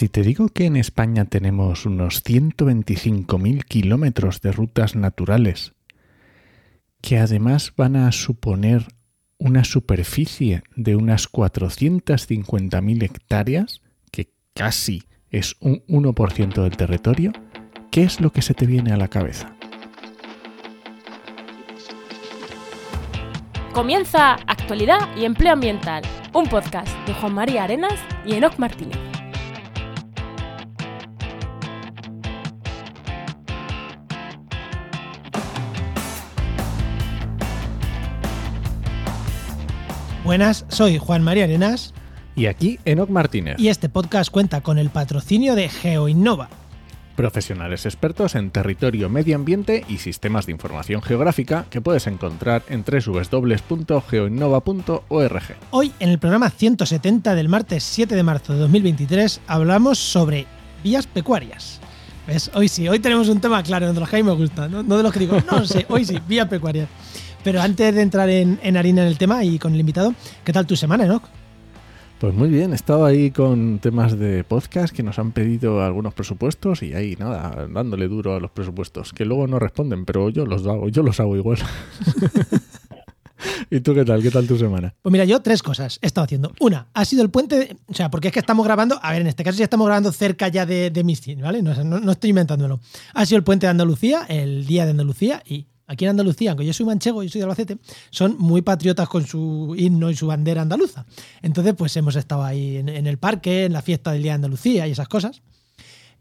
Si te digo que en España tenemos unos 125.000 kilómetros de rutas naturales, que además van a suponer una superficie de unas 450.000 hectáreas, que casi es un 1% del territorio, ¿qué es lo que se te viene a la cabeza? Comienza Actualidad y Empleo Ambiental, un podcast de Juan María Arenas y Enoc Martínez. Buenas, soy Juan María Arenas Y aquí Enoc Martínez, y este podcast cuenta con el patrocinio de GeoInnova. profesionales expertos en territorio, medio ambiente y sistemas de información geográfica que puedes encontrar en www.geoinnova.org. Hoy, en el programa 170 del martes 7 de marzo de 2023, hablamos sobre vías pecuarias. ¿Ves? Hoy sí, hoy tenemos un tema claro, de los que a mí me gusta, no, no de los que digo, no sé, hoy sí, vías pecuarias. Pero antes de entrar en, en harina en el tema y con el invitado, ¿qué tal tu semana, Enoch? Pues muy bien, he estado ahí con temas de podcast que nos han pedido algunos presupuestos y ahí nada, dándole duro a los presupuestos, que luego no responden, pero yo los hago, yo los hago igual. ¿Y tú qué tal? ¿Qué tal tu semana? Pues mira, yo tres cosas he estado haciendo. Una, ha sido el puente, de- o sea, porque es que estamos grabando, a ver, en este caso ya estamos grabando cerca ya de, de mis ¿vale? No, no- no estoy inventándomelo. Ha sido el puente de Andalucía, el día de Andalucía, y aquí en Andalucía, aunque yo soy manchego y soy de Albacete, son muy patriotas con su himno y su bandera andaluza. Entonces, pues hemos estado ahí en, en el parque, en la fiesta del Día de Andalucía y esas cosas.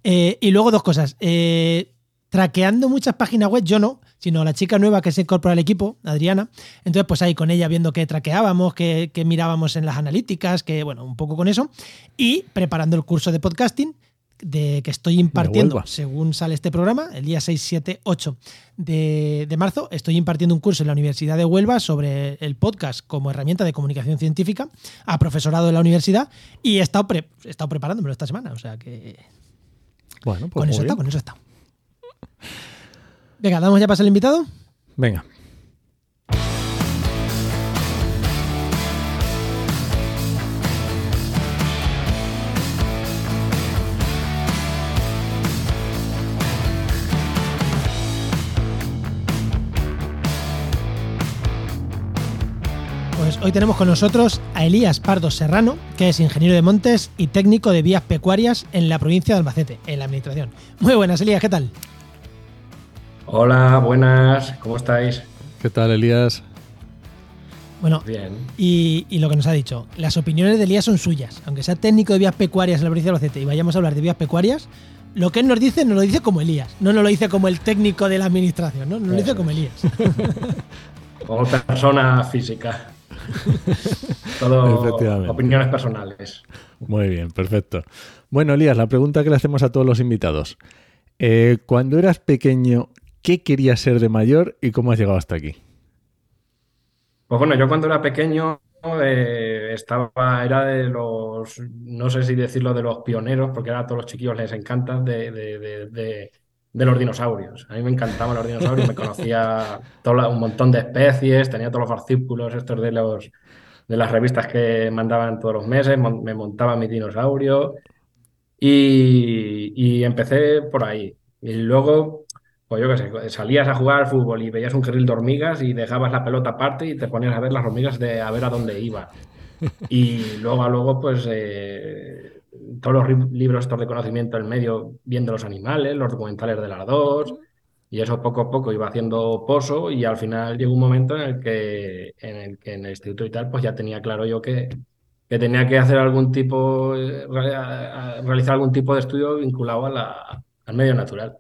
Eh, y luego dos cosas. Eh, traqueando muchas páginas web, yo no, sino la chica nueva que se incorpora al equipo, Adriana. Entonces, pues ahí con ella viendo qué traqueábamos, qué, qué mirábamos en las analíticas, que bueno, un poco con eso. Y preparando el curso de podcasting de que estoy impartiendo según sale este programa, el día 6, 7, 8 de, de marzo, estoy impartiendo un curso en la Universidad de Huelva sobre el podcast como herramienta de comunicación científica a profesorado de la universidad y he estado, pre- he estado preparándomelo esta semana, o sea que Bueno, pues con eso está, con eso está. Venga, damos ya paso al invitado. Venga. Hoy tenemos con nosotros a Elías Pardo Serrano, que es ingeniero de montes y técnico de vías pecuarias en la provincia de Albacete, en la administración. Muy buenas, Elías, ¿qué tal? Hola, buenas, ¿cómo estáis? ¿Qué tal, Elías? Bueno, Bien. y, y lo que nos ha dicho, las opiniones de Elías son suyas. Aunque sea técnico de vías pecuarias en la provincia de Albacete y vayamos a hablar de vías pecuarias, lo que él nos dice nos lo dice como Elías, no nos lo dice como el técnico de la administración, ¿no? Nos lo dice como. Elías. Como persona física. Todo opiniones personales. Muy bien, perfecto. Bueno, Elías, la pregunta que le hacemos a todos los invitados. Eh, cuando eras pequeño, ¿qué querías ser de mayor y cómo has llegado hasta aquí? Pues bueno, yo cuando era pequeño eh, estaba, era de los, no sé si decirlo de los pioneros, porque ahora a todos los chiquillos les de, de- de- de- los dinosaurios. A mí me encantaban los dinosaurios, me conocía toda- un montón de especies, tenía todos los artículos estos de los de las revistas que mandaban todos los meses, me montaba mi dinosaurio y, y empecé por ahí. Y luego, pues yo qué sé, salías a jugar al fútbol y veías un carril de hormigas y dejabas la pelota aparte y te ponías a ver las hormigas de a ver a dónde iban. Y luego a luego, pues eh, todos los libros estos de conocimiento del medio, viendo los animales, los documentales de las dos, y eso poco a poco iba haciendo pozo y al final llegó un momento en el que en el que en el instituto y tal, pues ya tenía claro yo que, que tenía que hacer algún tipo, eh, realizar algún tipo de estudio vinculado a la, al medio natural.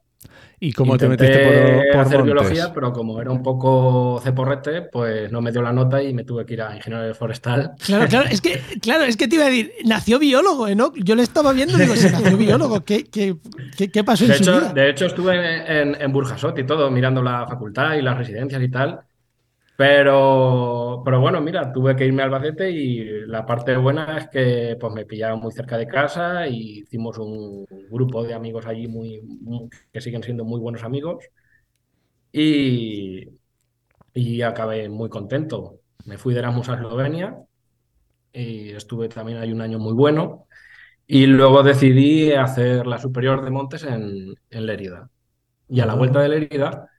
¿Y cómo te Intenté metiste por, por hacer montes? biología, pero como era un poco ceporrete, pues no me dio la nota y me tuve que ir a ingeniero forestal. Claro, claro, es que, claro, es que te iba a decir, nació biólogo, ¿eh? ¿no? Yo le estaba viendo y digo, si nació biólogo, ¿qué, qué, qué, qué pasó De en su hecho, vida? de hecho estuve en, en, en Burjasot y todo, mirando la facultad y las residencias y tal. Pero, pero bueno, mira, tuve que irme a Albacete y la parte buena es que pues, me pillaba muy cerca de casa y hicimos un grupo de amigos allí muy, muy- que siguen siendo muy buenos amigos y, y acabé muy contento. Me fui de Erasmus a Eslovenia y estuve también ahí un año muy bueno. Y luego decidí hacer la superior de Montes en, en Lérida. Y a la vuelta de Lérida,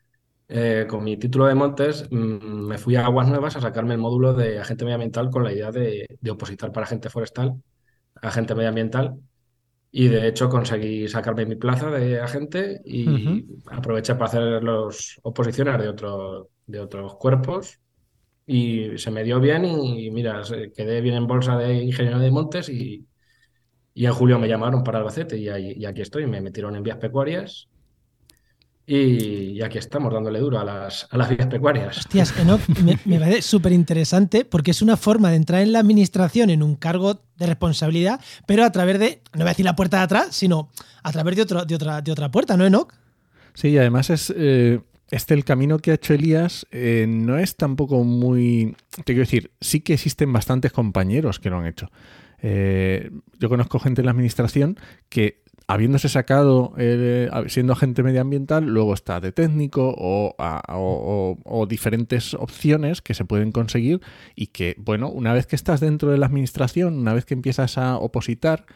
eh, con mi título de Montes, mm, me fui a Aguas Nuevas a sacarme el módulo de agente medioambiental con la idea de, de opositar para agente forestal, agente medioambiental. Y de hecho conseguí sacarme mi plaza de agente y aproveché para hacer las oposiciones de, otro, de otros cuerpos. Y se me dio bien y mira, quedé bien en bolsa de ingeniero de montes y, y en julio me llamaron para Albacete y, ahí- y aquí estoy, me metieron en vías pecuarias y, y aquí estamos dándole duro a las, a las vías pecuarias. Hostias, Enoch, me, me parece súper interesante porque es una forma de entrar en la administración en un cargo de responsabilidad, pero a través de, no voy a decir la puerta de atrás, sino a través de, otro, de, otra, de otra puerta, ¿no, Enoch? Sí, y además es eh, este el camino que ha hecho Elías eh, no es tampoco muy. Te quiero decir, sí que existen bastantes compañeros que lo han hecho. Eh, yo conozco gente en la administración que habiéndose sacado eh, siendo agente medioambiental, luego está de técnico o, diferentes opciones que se pueden conseguir y que, bueno, una vez que estás dentro de la administración, una vez que empiezas a opositar,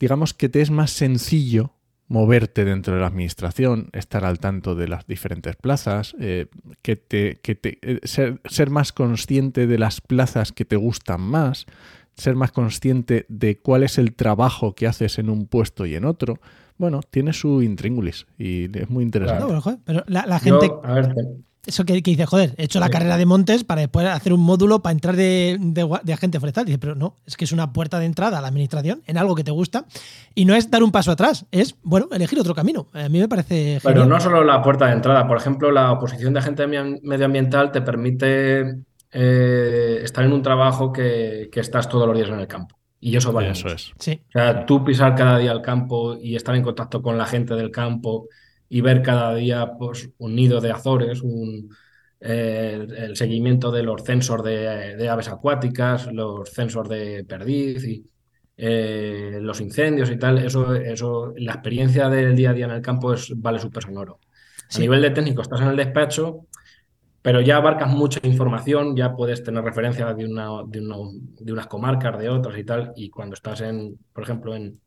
digamos que te es más sencillo moverte dentro de la administración, estar al tanto de las diferentes plazas, eh, que te, que te- eh, ser, ser más consciente de las plazas que te gustan más, ser más consciente de cuál es el trabajo que haces en un puesto y en otro. Bueno, tiene su intríngulis y es muy interesante. No, pero, joder, pero la, la gente, Yo, a ver, te- eso que, que dice, joder, he hecho la Sí. carrera de montes para después hacer un módulo para entrar de, de gua- de agente forestal. Dice, pero no, es que es una puerta de entrada a la administración en algo que te gusta y no es dar un paso atrás, es, bueno, elegir otro camino. A mí me parece Pero genial. no solo la puerta de entrada, por ejemplo, la oposición de agente medi- medioambiental te permite eh, estar en un trabajo que, que estás todos los días en el campo. Y eso vale Eso mucho. es. Sí, O sea, tú pisar cada día el campo y estar en contacto con la gente del campo y ver cada día pues, un nido de azores, un, eh, el, el seguimiento de los censos de, de aves acuáticas, los censos de perdiz y eh, los incendios y tal, eso, eso, la experiencia del día a día en el campo es, vale súper sonoro. A Sí. nivel de técnico, estás en el despacho, pero ya abarcas mucha información, ya puedes tener referencia de, una, de, de unas comarcas, de otras y tal, y cuando estás en, por ejemplo, en,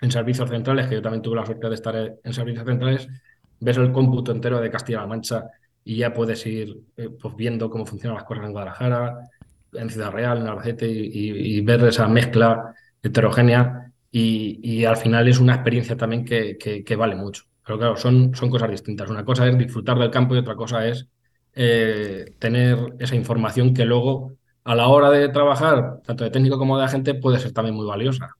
en servicios centrales, que yo también tuve la suerte de estar en servicios centrales, ves el cómputo entero de Castilla-La Mancha y ya puedes ir eh, pues, viendo cómo funcionan las cosas en Guadalajara, en Ciudad Real, en Albacete, y, y- y ver esa mezcla heterogénea, y, y al final es una experiencia también que, que- que vale mucho. Pero claro, son, son cosas distintas. Una cosa es disfrutar del campo y otra cosa es eh, tener esa información que luego, a la hora de trabajar, tanto de técnico como de agente, puede ser también muy valiosa.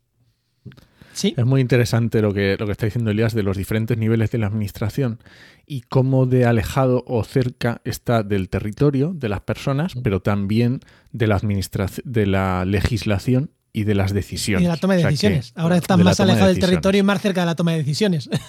sí. Es muy interesante lo que, lo que está diciendo Elías de los diferentes niveles de la administración y cómo de alejado o cerca está del territorio, de las personas, pero también de la administración, de la legislación y de las decisiones. Y de la toma de O sea que- decisiones. Ahora estás de más toma de alejado del territorio y más cerca de la toma de decisiones.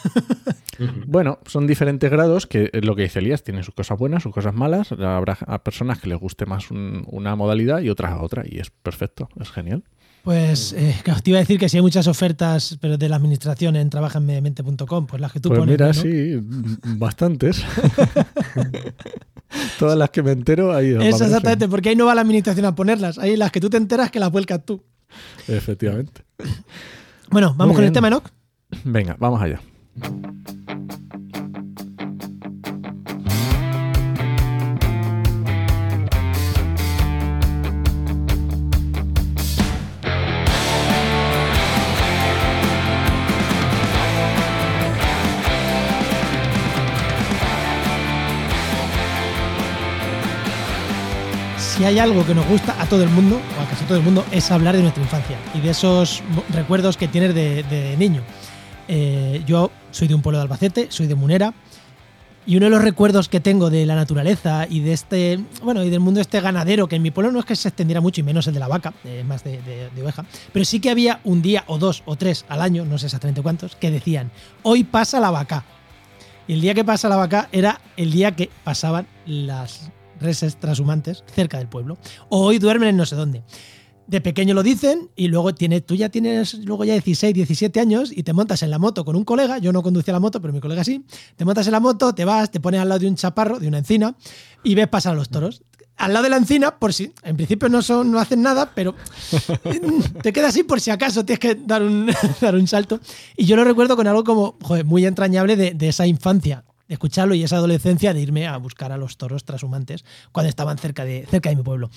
Bueno, son diferentes grados que es lo que dice Elías, tiene sus cosas buenas, sus cosas malas. Habrá a personas que les guste más un- una modalidad y otras a otra, y es perfecto, es genial. Pues eh, te iba a decir que si hay muchas ofertas, pero de la administración en trabajanmediamente.com, pues las que tú pues pones. mira, ¿no? sí, bastantes. Todas las que me entero ahí. Eso exactamente, porque ahí no va la administración a ponerlas. Ahí las que tú te enteras que las vuelcas tú. Efectivamente. Bueno, vamos Muy con el tema, Enoch. Venga, vamos allá. Hay algo que nos gusta a todo el mundo, o a casi todo el mundo, es hablar de nuestra infancia y de esos recuerdos que tienes de, niño. Eh, yo soy de un pueblo de Albacete, soy de Munera, y uno de los recuerdos que tengo de la naturaleza y de este, bueno, y del mundo este ganadero, que en mi pueblo no es que se extendiera mucho y menos el de la vaca, eh, más de- de oveja, pero sí que había un día o dos o tres al año, no sé exactamente cuántos, que decían, hoy pasa la vaca. Y el día que pasa la vaca era el día que pasaban las reses transhumantes cerca del pueblo. O hoy duermen en no sé dónde. De pequeño lo dicen y luego tiene, tú ya tienes luego ya 16, 17 años y te montas en la moto con un colega, yo no conducía la moto, pero mi colega sí, te montas en la moto, te vas, te pones al lado de un chaparro, de una encina y ves pasar a los toros. al lado de la encina, por si, en principio no, son, no hacen nada, pero te quedas así por si acaso tienes que dar un, dar un salto. Y yo lo recuerdo con algo como, muy entrañable de, de esa infancia de escucharlo y esa adolescencia de irme a buscar a los toros trashumantes cuando estaban cerca de, cerca de mi pueblo.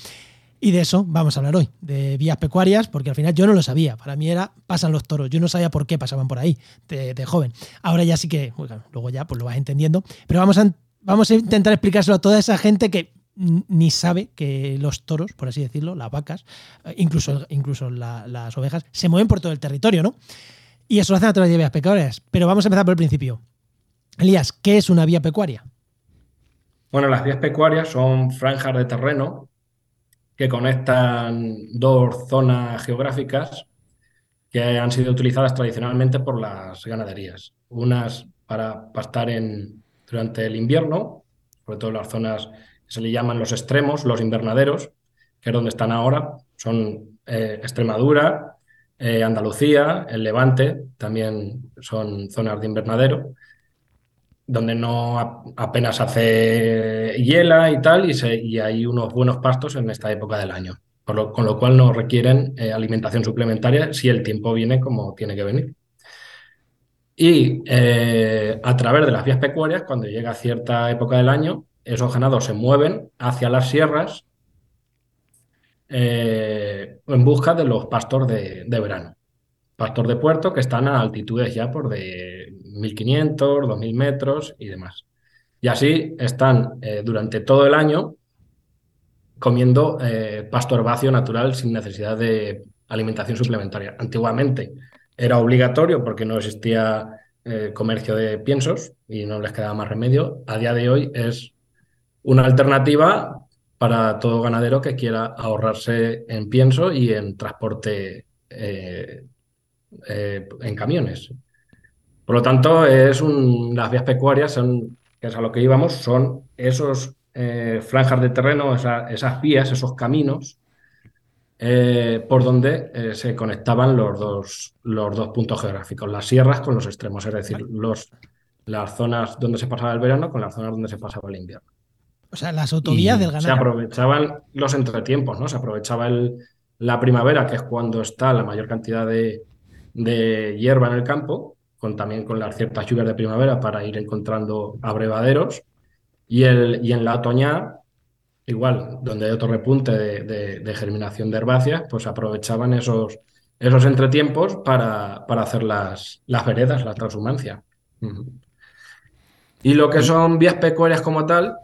Y de eso vamos a hablar hoy, de vías pecuarias, porque al final yo no lo sabía. Para mí era, pasan los toros. Yo no sabía por qué pasaban por ahí de, joven. Ahora ya sí que, bueno, luego ya pues lo vas entendiendo. Pero vamos a, vamos a intentar explicárselo a toda esa gente que ni sabe que los toros, por así decirlo, las vacas, eh, incluso, incluso las ovejas, se mueven por todo el territorio, ¿no? Y eso lo hacen a través de vías pecuarias. Pero vamos a empezar por el principio. Elías, ¿qué es una vía pecuaria? Bueno, las vías pecuarias son franjas de terreno que conectan dos zonas geográficas que han sido utilizadas tradicionalmente por las ganaderías. Unas para pastar en, durante el invierno, sobre todo las zonas que se le llaman los extremos, los invernaderos, que es donde están ahora, son eh, Extremadura, eh, Andalucía, el Levante, también son zonas de invernadero donde no apenas hace hiela y tal, y, hay unos buenos pastos en esta época del año, con lo cual no requieren eh, alimentación suplementaria si el tiempo viene como tiene que venir. Y eh, a través de las vías pecuarias, cuando llega cierta época del año, esos ganados se mueven hacia las sierras eh, en busca de los pastos de, de verano pastor de puerto que están a altitudes ya por de 1500, 2000 metros y demás. Y así están eh, durante todo el año comiendo eh, pasto herbáceo natural sin necesidad de alimentación suplementaria. Antiguamente era obligatorio porque no existía eh, comercio de piensos y no les quedaba más remedio. A día de hoy es una alternativa para todo ganadero que quiera ahorrarse en pienso y en transporte en camiones. Por lo tanto, es las vías pecuarias, son, que es a lo que íbamos, son esos eh, franjas de terreno, esas vías, esos caminos eh, por donde eh, se conectaban los dos, los dos puntos geográficos, las sierras con los extremos, es decir, los, las zonas donde se pasaba el verano con las zonas donde se pasaba el invierno. O sea, las autovías del ganado. Se aprovechaban los entretiempos, ¿no? Se aprovechaba el, la primavera, que es cuando está la mayor cantidad de, de hierba en el campo, con, también con las ciertas lluvias de primavera para ir encontrando abrevaderos. Y, el, y en la otoña, igual, donde hay otro repunte de, germinación de herbáceas, pues aprovechaban esos, esos entretiempos para, para hacer las, las veredas, la transhumancia. Y lo que son vías pecuarias como tal,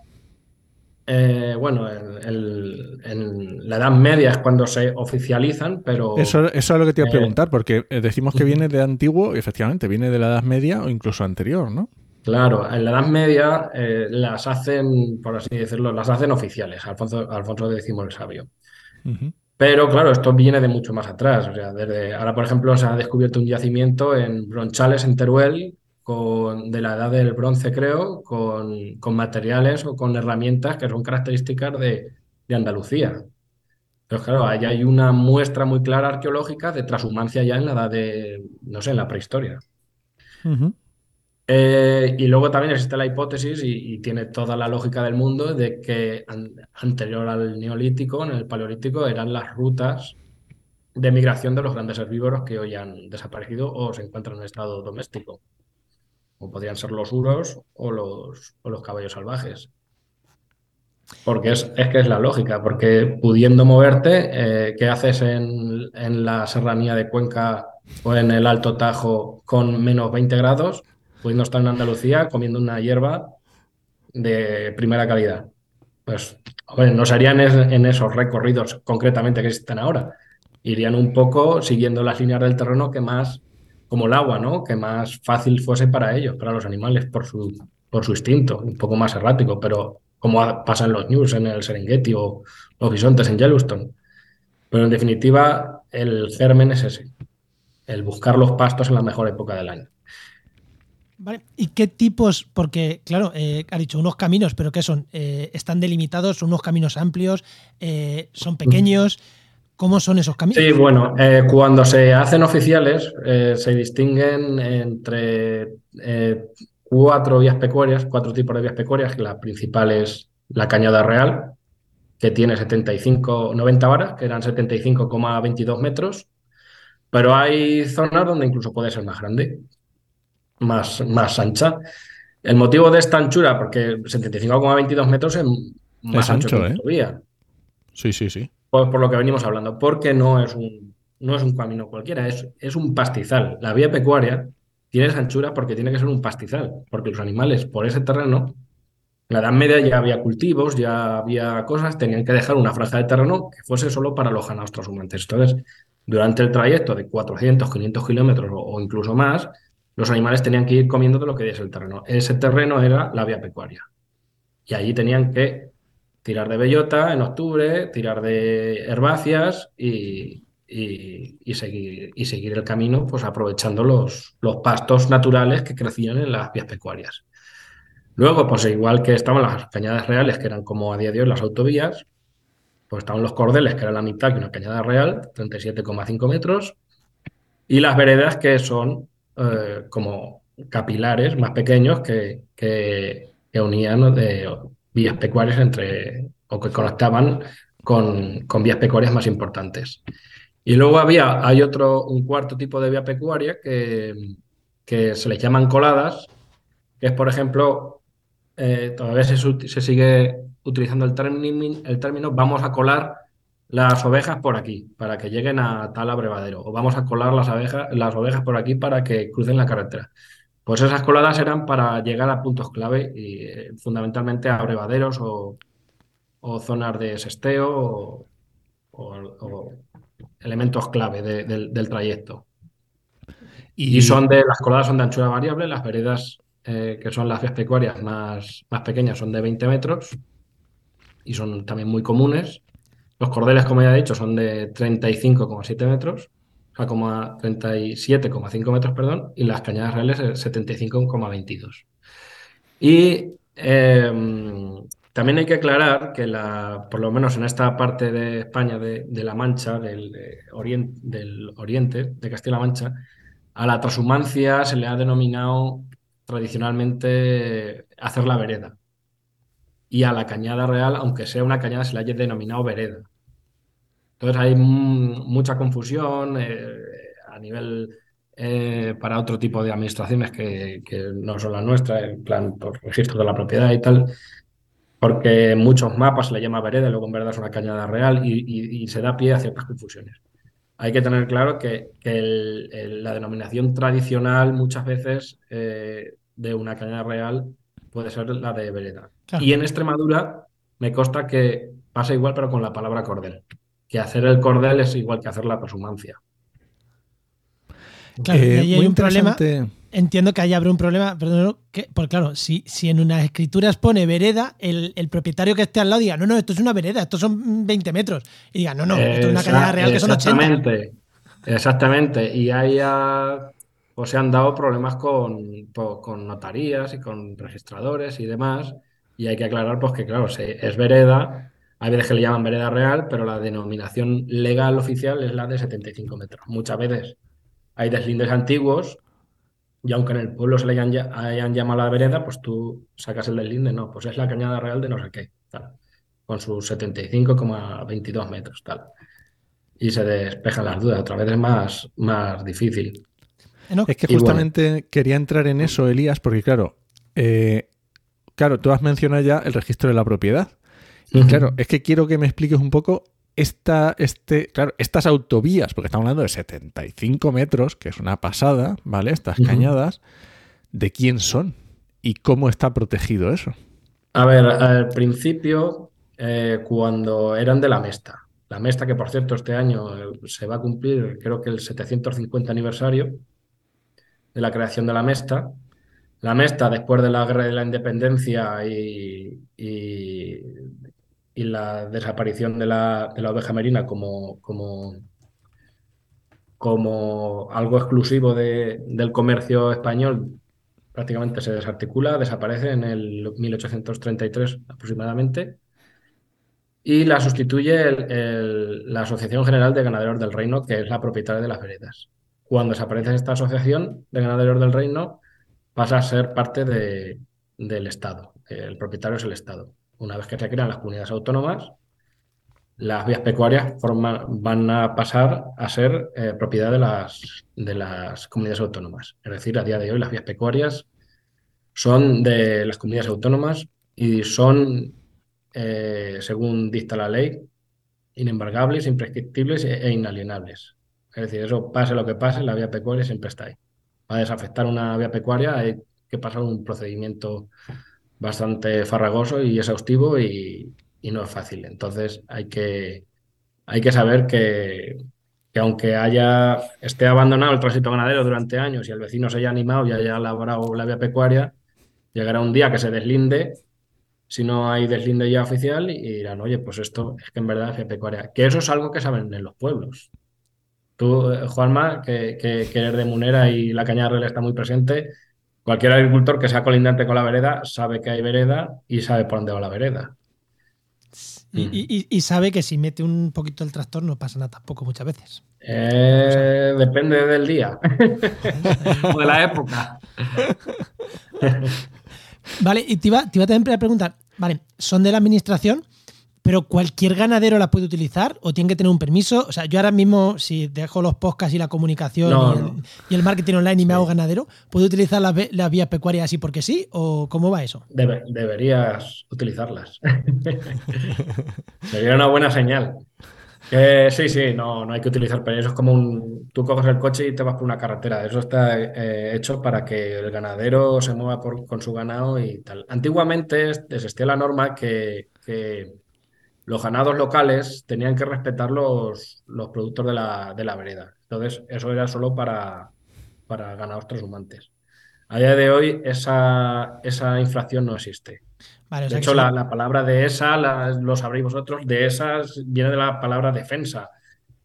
eh, bueno, en la Edad Media es cuando se oficializan, pero... Eso, es lo que te iba a eh, preguntar, porque eh, decimos que viene de antiguo, efectivamente, viene de la Edad Media o incluso anterior, ¿no? Claro, en la Edad Media las hacen, por así decirlo, las hacen oficiales, Alfonso, Alfonso X el Sabio. Pero claro, esto viene de mucho más atrás. O sea, desde ahora, por ejemplo, se ha descubierto un yacimiento en Bronchales, en Teruel, con, de la edad del bronce, creo, con, con, materiales o con herramientas que son características de, de Andalucía. Pero claro, ahí hay una muestra muy clara arqueológica de transhumancia ya en la edad de, no sé, en la prehistoria. Eh, y luego también existe la hipótesis, y, tiene toda la lógica del mundo, de que anterior al neolítico, en el paleolítico, eran las rutas de migración de los grandes herbívoros que hoy han desaparecido o se encuentran en estado doméstico podrían ser los uros o los, caballos salvajes. Porque es, que es la lógica, porque pudiendo moverte, eh, ¿qué haces en, en, la serranía de Cuenca o en el Alto Tajo con menos 20 grados, pudiendo estar en Andalucía comiendo una hierba de primera calidad? Pues, no serían en esos recorridos concretamente que existen ahora. Irían un poco siguiendo las líneas del terreno que más como el agua, ¿no? Que más fácil fuese para ellos, para los animales, por su, por su instinto, un poco más errático, pero como pasa en los news, en el Serengeti o los bisontes en Yellowstone. Pero en definitiva, el germen es ese, el buscar los pastos en la mejor época del año. Vale. ¿Y qué tipos? Porque, claro, eh, ha dicho unos caminos, pero ¿qué son? Eh, ¿Están delimitados? ¿Son unos caminos amplios? Eh, ¿Son pequeños? ¿Cómo son esos caminos? Sí, bueno, eh, cuando se hacen oficiales eh, se distinguen entre eh, cuatro vías pecuarias, cuatro tipos de vías pecuarias, que la principal es la cañada real, que tiene 75, 90 varas, que eran 75,22 metros, pero hay zonas donde incluso puede ser más grande, más, más ancha. El motivo de esta anchura, porque 75,22 metros es más ancho, que ¿eh? Sí, sí, sí. Por, lo que venimos hablando, porque no es un, no es un camino cualquiera, es, es un pastizal. La vía pecuaria tiene esa anchura porque tiene que ser un pastizal, porque los animales por ese terreno, en la Edad Media ya había cultivos, ya había cosas, tenían que dejar una franja de terreno que fuese solo para los ganados transhumantes. Entonces, durante el trayecto de 400, 500 kilómetros o, incluso más, los animales tenían que ir comiendo de lo que diese el terreno. Ese terreno era la vía pecuaria. Y allí tenían que tirar de bellota en octubre, tirar de herbáceas y, y, seguir, y seguir el camino pues aprovechando los, los pastos naturales que crecían en las vías pecuarias. Luego, pues igual que estaban las cañadas reales, que eran como a día de hoy las autovías, pues estaban los cordeles, que era la mitad que una cañada real, 37,5 metros, y las veredas, que son eh, como capilares más pequeños que, que, unían de vías pecuarias entre, o que conectaban con, con vías pecuarias más importantes. Y luego había, hay otro, un cuarto tipo de vía pecuaria que, que se les llaman coladas, que es, por ejemplo, eh, todavía se, se, sigue utilizando el término, el término vamos a colar las ovejas por aquí para que lleguen a tal abrevadero o vamos a colar las, abejas, las ovejas por aquí para que crucen la carretera. Pues esas coladas eran para llegar a puntos clave y eh, fundamentalmente a abrevaderos o, o, zonas de sesteo o, elementos clave del, trayecto. Y, son de, las coladas son de anchura variable, las veredas, eh, que son las vías pecuarias más, más pequeñas, son de 20 metros y son también muy comunes. Los cordeles, como ya he dicho, son de 35,7 metros, sea, como 37,5 metros, perdón, y las cañadas reales 75,22. Y eh, también hay que aclarar que, la, por lo menos en esta parte de España, de, La Mancha, del, oriente, del oriente, de Castilla-La Mancha, a la transhumancia se le ha denominado tradicionalmente hacer la vereda. Y a la cañada real, aunque sea una cañada, se le haya denominado vereda. Entonces hay mucha confusión eh, a nivel eh, para otro tipo de administraciones que, que, no son las nuestras, en plan por registro de la propiedad y tal, porque en muchos mapas se le llama vereda, luego en verdad es una cañada real y, se da pie a ciertas confusiones. Hay que tener claro que, la denominación tradicional muchas veces eh, de una cañada real puede ser la de vereda. Y en Extremadura me consta que pasa igual pero con la palabra cordel, que hacer el cordel es igual que hacer la presumancia. Claro, eh, hay un problema entiendo que ahí habrá un problema, perdón, que, porque claro, si, si en unas escrituras pone vereda, el, propietario que esté al lado diga, no, no, esto es una vereda, estos son 20 metros. Y diga, no, no, esto es una cañada real que son 80. Exactamente, exactamente. Y ahí pues, se han dado problemas con, con notarías y con registradores y demás. Y hay que aclarar pues que, claro, es vereda, hay veces que le llaman vereda real, pero la denominación legal oficial es la de 75 metros. Muchas veces hay deslindes antiguos y aunque en el pueblo se le hayan, llamado la vereda, pues tú sacas el deslinde, no, pues es la cañada real de no sé qué, tal, con sus 75,22 metros, tal. Y se despejan las dudas, otra vez es más, más difícil. Es que justamente quería entrar en eso, Elías, porque claro, eh, claro, tú has mencionado ya el registro de la propiedad. Claro, es que quiero que me expliques un poco esta, este, claro, estas autovías, porque estamos hablando de 75 metros, que es una pasada, ¿vale? Estas cañadas, ¿de quién son? ¿Y cómo está protegido eso? A ver, al principio, eh, cuando eran de la Mesta, la Mesta que por cierto este año eh, se va a cumplir, creo que el 750 aniversario de la creación de la Mesta, la Mesta, después de la guerra de la independencia y, y la desaparición de la, de la oveja merina como, como, como algo exclusivo de, del comercio español prácticamente se desarticula, desaparece en el 1833 aproximadamente y la sustituye la Asociación General de Ganaderos del Reino, que es la propietaria de las veredas. Cuando desaparece esta asociación de ganaderos del reino, pasa a ser parte de, del Estado. El propietario es el Estado una vez que se crean las comunidades autónomas, las vías pecuarias van a pasar a ser eh, propiedad de las, de las comunidades autónomas. Es decir, a día de hoy las vías pecuarias son de las comunidades autónomas y son, eh, según dicta la ley, inembargables, imprescriptibles e, e inalienables. Es decir, eso pase lo que pase, la vía pecuaria siempre está ahí. Para desafectar una vía pecuaria hay que pasar un procedimiento bastante farragoso y exhaustivo y, no es fácil. Entonces hay que, hay que saber que, que, aunque haya, esté abandonado el tránsito ganadero durante años y el vecino se haya animado y haya labrado la vía pecuaria, llegará un día que se deslinde, si no hay deslinde ya oficial, y dirán, oye, pues esto es que en verdad es pecuaria. Que eso es algo que saben en los pueblos. Tú, eh, Juanma, que, que, que eres de Munera y la cañada real está muy presente, cualquier agricultor que sea colindante con la vereda sabe que hay vereda y sabe por dónde va la vereda. Y, sabe que si mete un poquito el tractor no pasa nada tampoco muchas veces. Eh, depende del día o de la época. vale, y te iba, te iba también a preguntar, vale, son de la administración, pero cualquier ganadero la puede utilizar o tiene que tener un permiso. O sea, yo ahora mismo, si dejo los podcasts y la comunicación y, el, marketing online y me hago ganadero, ¿puedo utilizar las la vías pecuarias así porque sí? ¿O cómo va eso? deberías utilizarlas. Sería una buena señal. sí, sí, no, no hay que utilizar permisos. Es como un. Tú coges el coche y te vas por una carretera. Eso está eh, hecho para que el ganadero se mueva con su ganado y tal. Antiguamente existía la norma que los ganados locales tenían que respetar los, los productos de la, de la, vereda. Entonces, eso era solo para, para ganados transhumantes. A día de hoy, esa, esa inflación no existe. de hecho, la, la, palabra de esa, lo sabréis vosotros, de esas viene de la palabra defensa,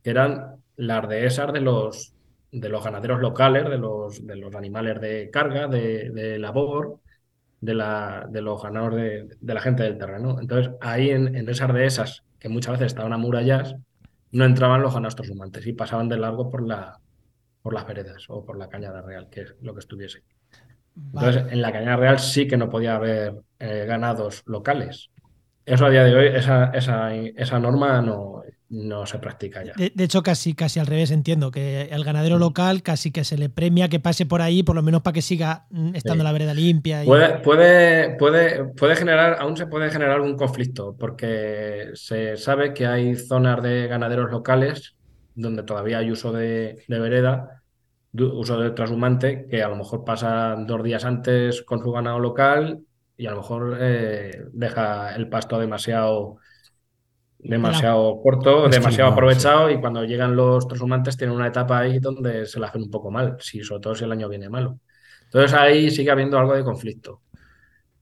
que eran las dehesas de los, de los ganaderos locales, de los, de los animales de carga, de, de labor, de, la, de los ganados de, la gente del terreno. Entonces, ahí en, en esas dehesas, que muchas veces estaban amuralladas, no entraban los ganados transhumantes y pasaban de largo por, la, por las veredas o por la cañada real, que es lo que estuviese. Entonces, en la cañada real sí que no podía haber eh, ganados locales. Eso a día de hoy, esa, esa, esa norma no, no se practica ya. De, hecho, casi, casi al revés entiendo, que el ganadero mm. local casi que se le premia que pase por ahí, por lo menos para que siga mm, estando la vereda limpia. Puede, puede, puede, puede, generar, aún se puede generar algún conflicto, porque se sabe que hay zonas de ganaderos locales donde todavía hay uso de, vereda, uso de transhumante, que a lo mejor pasa dos días antes con su ganado local y a lo mejor eh, deja el pasto demasiado demasiado corto, demasiado aprovechado y cuando llegan los transhumantes tienen una etapa ahí donde se la hacen un poco mal, si, sobre todo si el año viene malo. Entonces ahí sigue habiendo algo de conflicto.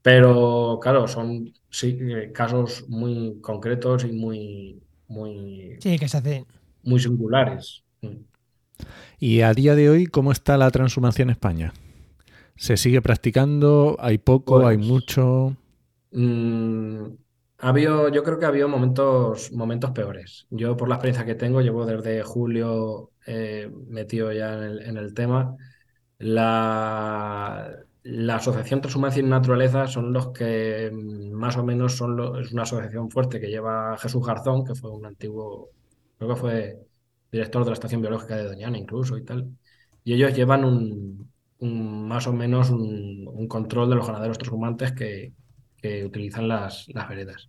Pero claro, son sí, casos muy concretos y muy, muy, sí, que se hace. muy singulares. Y a día de hoy, ¿cómo está la transhumancia en España? ¿Se sigue practicando? ¿Hay poco? ¿Hay pues, mucho? Mmm, yo creo que ha habido momentos, momentos peores. Yo, por la experiencia que tengo, llevo desde julio eh, metido ya en el, tema. La, la Asociación Transhumancia y Naturaleza son los que mm, más o menos son es una asociación fuerte que lleva Jesús Garzón, que fue un antiguo, creo que fue director de la Estación Biológica de Doñana incluso y tal. Y ellos llevan un, más o menos un, control de los ganaderos transhumantes que, que utilizan las, las veredas.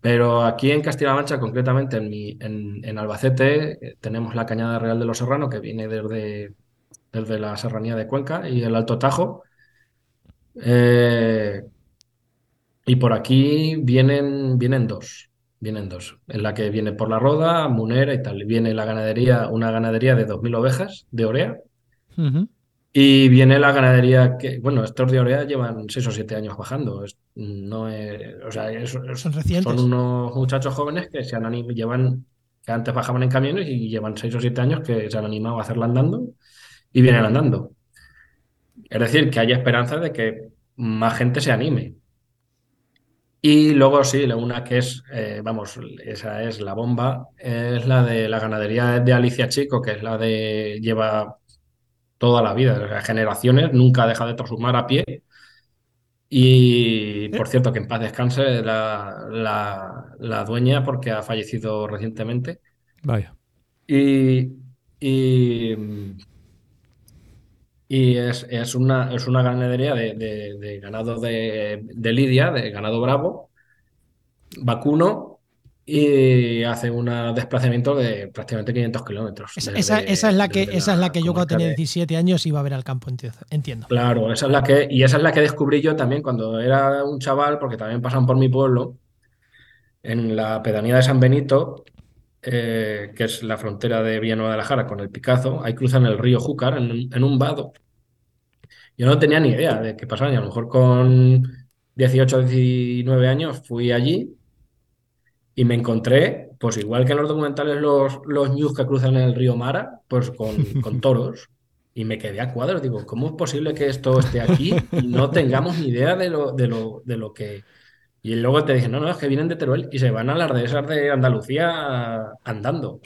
Pero aquí en Castilla-La Mancha, concretamente en, mi, en, Albacete, eh, tenemos la Cañada Real de los Serranos, que viene desde, desde la Serranía de Cuenca y el Alto Tajo. Eh, y por aquí vienen, vienen dos, vienen dos, en la que viene por la Roda, Munera y tal. Viene la ganadería, una ganadería de 2.000 ovejas de Orea. Y viene la ganadería que, bueno, estos de Orea llevan seis o siete años bajando. No o sea, son recientes. Son unos muchachos jóvenes que se han llevan, que antes bajaban en camiones y llevan seis o siete años que se han animado a hacerla andando y vienen andando. Es decir, que hay esperanza de que más gente se anime. Y luego sí, una que es, eh, vamos, esa es la bomba, es la de la ganadería de Alicia Chico, que es la de lleva toda la vida, generaciones, nunca deja de transformar a pie. Y por cierto, que en paz descanse la, la, dueña porque ha fallecido recientemente. Vaya. Y, y, y es, es, una, es una ganadería de, de, ganado de, de, Lidia, de ganado bravo, vacuno, y hace un desplazamiento de prácticamente 500 kilómetros. Esa, es la que, esa es la que yo cuando tenía 17 años iba a ver al campo, entiendo. Claro, esa es la que, y esa es la que descubrí yo también cuando era un chaval, porque también pasan por mi pueblo, en la pedanía de San Benito, eh, que es la frontera de Villanueva de la Jara con el Picazo, ahí cruzan el río Júcar en, en un vado. Yo no tenía ni idea de qué pasaba, y a lo mejor con 18 19 años fui allí y me encontré, pues igual que en los documentales los, los news que cruzan el río Mara, pues con, con toros. Y me quedé a cuadros. Digo, ¿cómo es posible que esto esté aquí y no tengamos ni idea de lo, de lo, de lo que... Y luego te dije, no, no, es que vienen de Teruel y se van a las dehesas de Andalucía andando.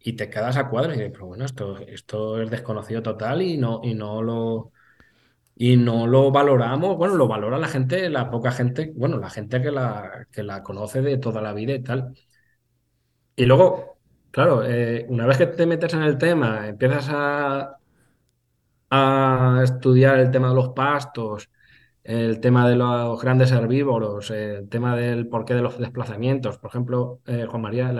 Y te quedas a cuadros y dices, pero bueno, esto, esto es desconocido total y no, y no lo y no lo valoramos, bueno, lo valora la gente, la poca gente, bueno, la gente que la, que la conoce de toda la vida y tal. Y luego, claro, eh, una vez que te metes en el tema, empiezas a, a estudiar el tema de los pastos, el tema de los grandes herbívoros, el tema del porqué de los desplazamientos. Por ejemplo, eh, Juan María,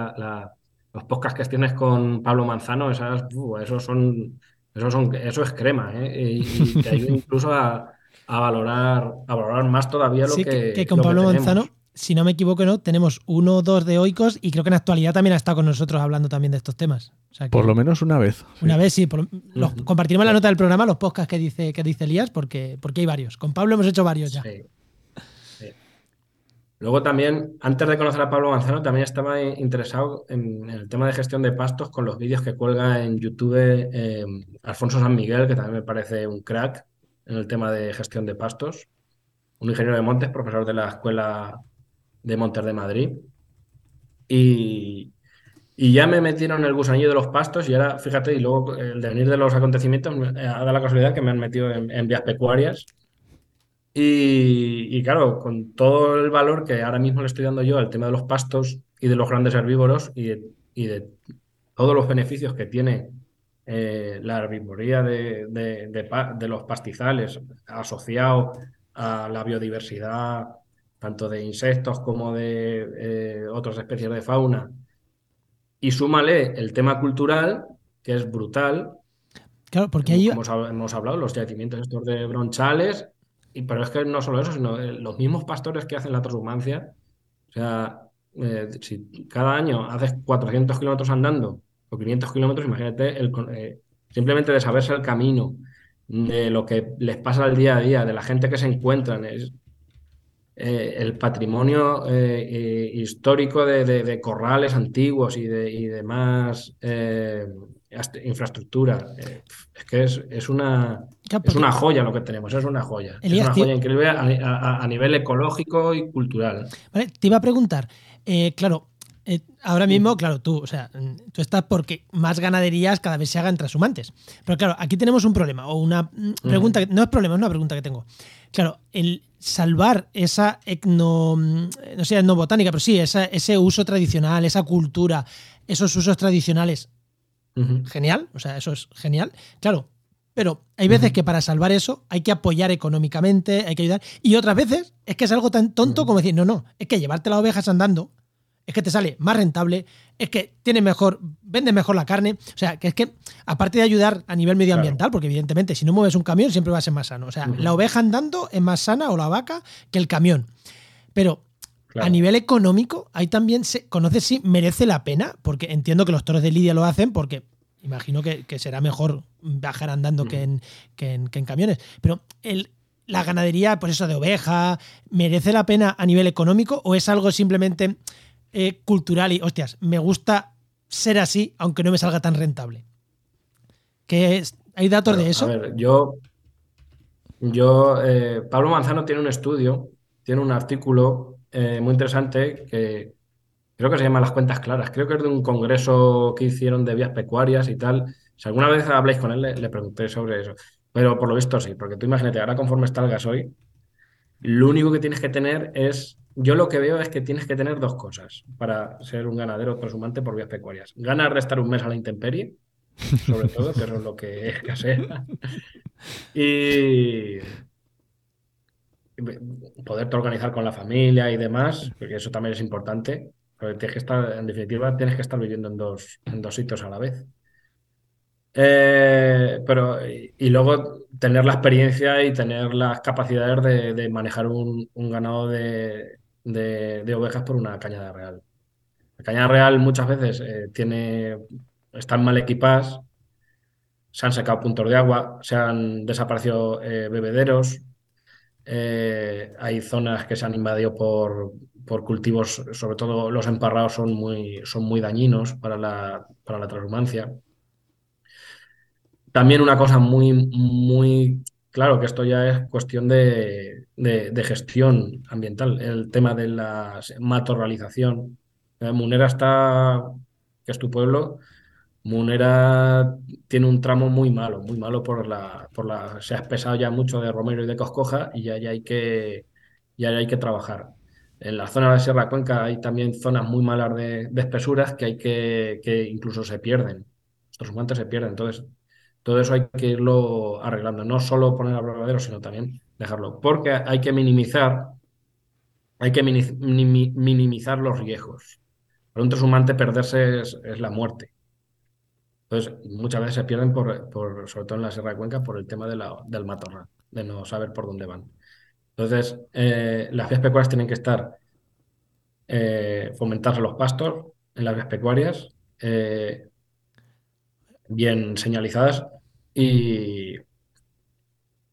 los podcasts que tienes con Pablo Manzano, esas, esos son eso, son, eso es crema, ¿eh? Y, te ayuda incluso a, valorar, a valorar más todavía lo que. Que, con Pablo Manzano, si no me equivoco, ¿no? Tenemos uno o dos de oicos y creo que en actualidad también ha estado con nosotros hablando también de estos temas. por lo menos una vez. Una vez, sí. compartiremos la nota del programa, los podcasts que dice, que dice Elías, porque, porque hay varios. Con Pablo hemos hecho varios ya. Sí. Luego también, antes de conocer a Pablo Manzano, también estaba interesado en, el tema de gestión de pastos con los vídeos que cuelga en YouTube eh, Alfonso San Miguel, que también me parece un crack en el tema de gestión de pastos. Un ingeniero de montes, profesor de la Escuela de Montes de Madrid. Y, ya me metieron en el gusanillo de los pastos y ahora, fíjate, y luego el devenir de los acontecimientos ha dado la casualidad que me han metido en vías pecuarias y, claro, con todo el valor que ahora mismo le estoy dando yo al tema de los pastos y de los grandes herbívoros y de, todos los beneficios que tiene eh, la herbivoría de, los pastizales asociado a la biodiversidad, tanto de insectos como de eh, otras especies de fauna, y súmale el tema cultural, que es brutal. Claro, porque ahí... Hemos, hemos hablado, los yacimientos estos de bronchales, pero es que no solo eso, sino eh, los mismos pastores que hacen la transhumancia. O sea, eh, si cada año haces 400 kilómetros andando o 500 kilómetros, imagínate eh, simplemente de saberse el camino, de lo que les pasa al día a día, de la gente que se encuentran, es, el patrimonio histórico de, corrales antiguos y de y demás infraestructura. Es que es, una, es una joya lo que tenemos, es una joya. es una joya increíble a, nivel ecológico y cultural. te iba a preguntar, eh, claro, eh, ahora mismo, claro, tú, o sea, tú estás porque más ganaderías cada vez se hagan transhumantes. Pero claro, aquí tenemos un problema, o una pregunta, no es problema, es una pregunta que tengo. Claro, el salvar esa etno, no sé, no botánica, pero sí, ese uso tradicional, esa cultura, esos usos tradicionales, Genial, o sea, eso es genial. Claro, pero hay veces que para salvar eso hay que apoyar económicamente, hay que ayudar. Y otras veces es que es algo tan tonto como decir, no, no, es que llevarte las ovejas andando es que te sale más rentable, es que tiene mejor, vende mejor la carne. O sea, que es que, aparte de ayudar a nivel medioambiental, porque evidentemente si no mueves un camión siempre va a ser más sano. O sea, la oveja andando es más sana o la vaca que el camión. Pero a nivel económico, ahí también se conoce si merece la pena, porque entiendo que los toros de Lidia lo hacen porque imagino que, será mejor bajar andando que, en, en, camiones. Pero el, la ganadería, por eso de oveja, ¿merece la pena a nivel económico o es algo simplemente eh, cultural y, hostias, me gusta ser así aunque no me salga tan rentable? ¿Hay datos de eso? A ver, yo, yo eh, Pablo Manzano tiene un estudio, tiene un artículo eh, muy interesante que creo que se llama Las Cuentas Claras. Creo que es de un congreso que hicieron de vías pecuarias y tal. Si alguna vez habláis con él, le, pregunté sobre eso. Pero por lo visto sí, porque tú imagínate, ahora conforme está el gasoil, Lo único que tienes que tener es, yo lo que veo es que tienes que tener dos cosas para ser un ganadero transhumante por vías pecuarias. Ganar de estar un mes a la intemperie, sobre todo, que eso es lo que escasea. Y poderte organizar con la familia y demás, porque eso también es importante. Porque tienes que estar, en definitiva, tienes que estar viviendo en dos, en dos sitios a la vez. Eh, pero, y, luego tener la experiencia y tener las capacidades de, manejar un, ganado de, ovejas por una cañada real. La cañada real muchas veces eh, tiene, están mal equipadas, se han secado puntos de agua, se han desaparecido eh, bebederos, hay zonas que se han invadido por, por cultivos, sobre todo los emparrados son muy, son muy dañinos para la, para la transhumancia. También una cosa muy, muy claro, que esto ya es cuestión de, gestión ambiental, el tema de la matorralización. Eh, Munera está, que es tu pueblo, Munera tiene un tramo muy malo, muy malo por la, por la, se ha espesado ya mucho de romero y de coscoja y ya, hay que, ya hay que trabajar. En la zona de Sierra Cuenca hay también zonas muy malas de, espesuras que hay que, que incluso se pierden. Los guantes se pierden. Entonces, todo eso hay que irlo arreglando. No solo poner abrevadero, sino también dejarlo. Porque hay que minimizar, hay que minimizar los riesgos. Para un transhumante perderse es, la muerte. Entonces, muchas veces se pierden, por, sobre todo en la Sierra de Cuenca, por el tema del matorral, de no saber por dónde van. Entonces, eh, las vías pecuarias tienen que estar, eh, los pastos en las vías pecuarias, eh, bien señalizadas y,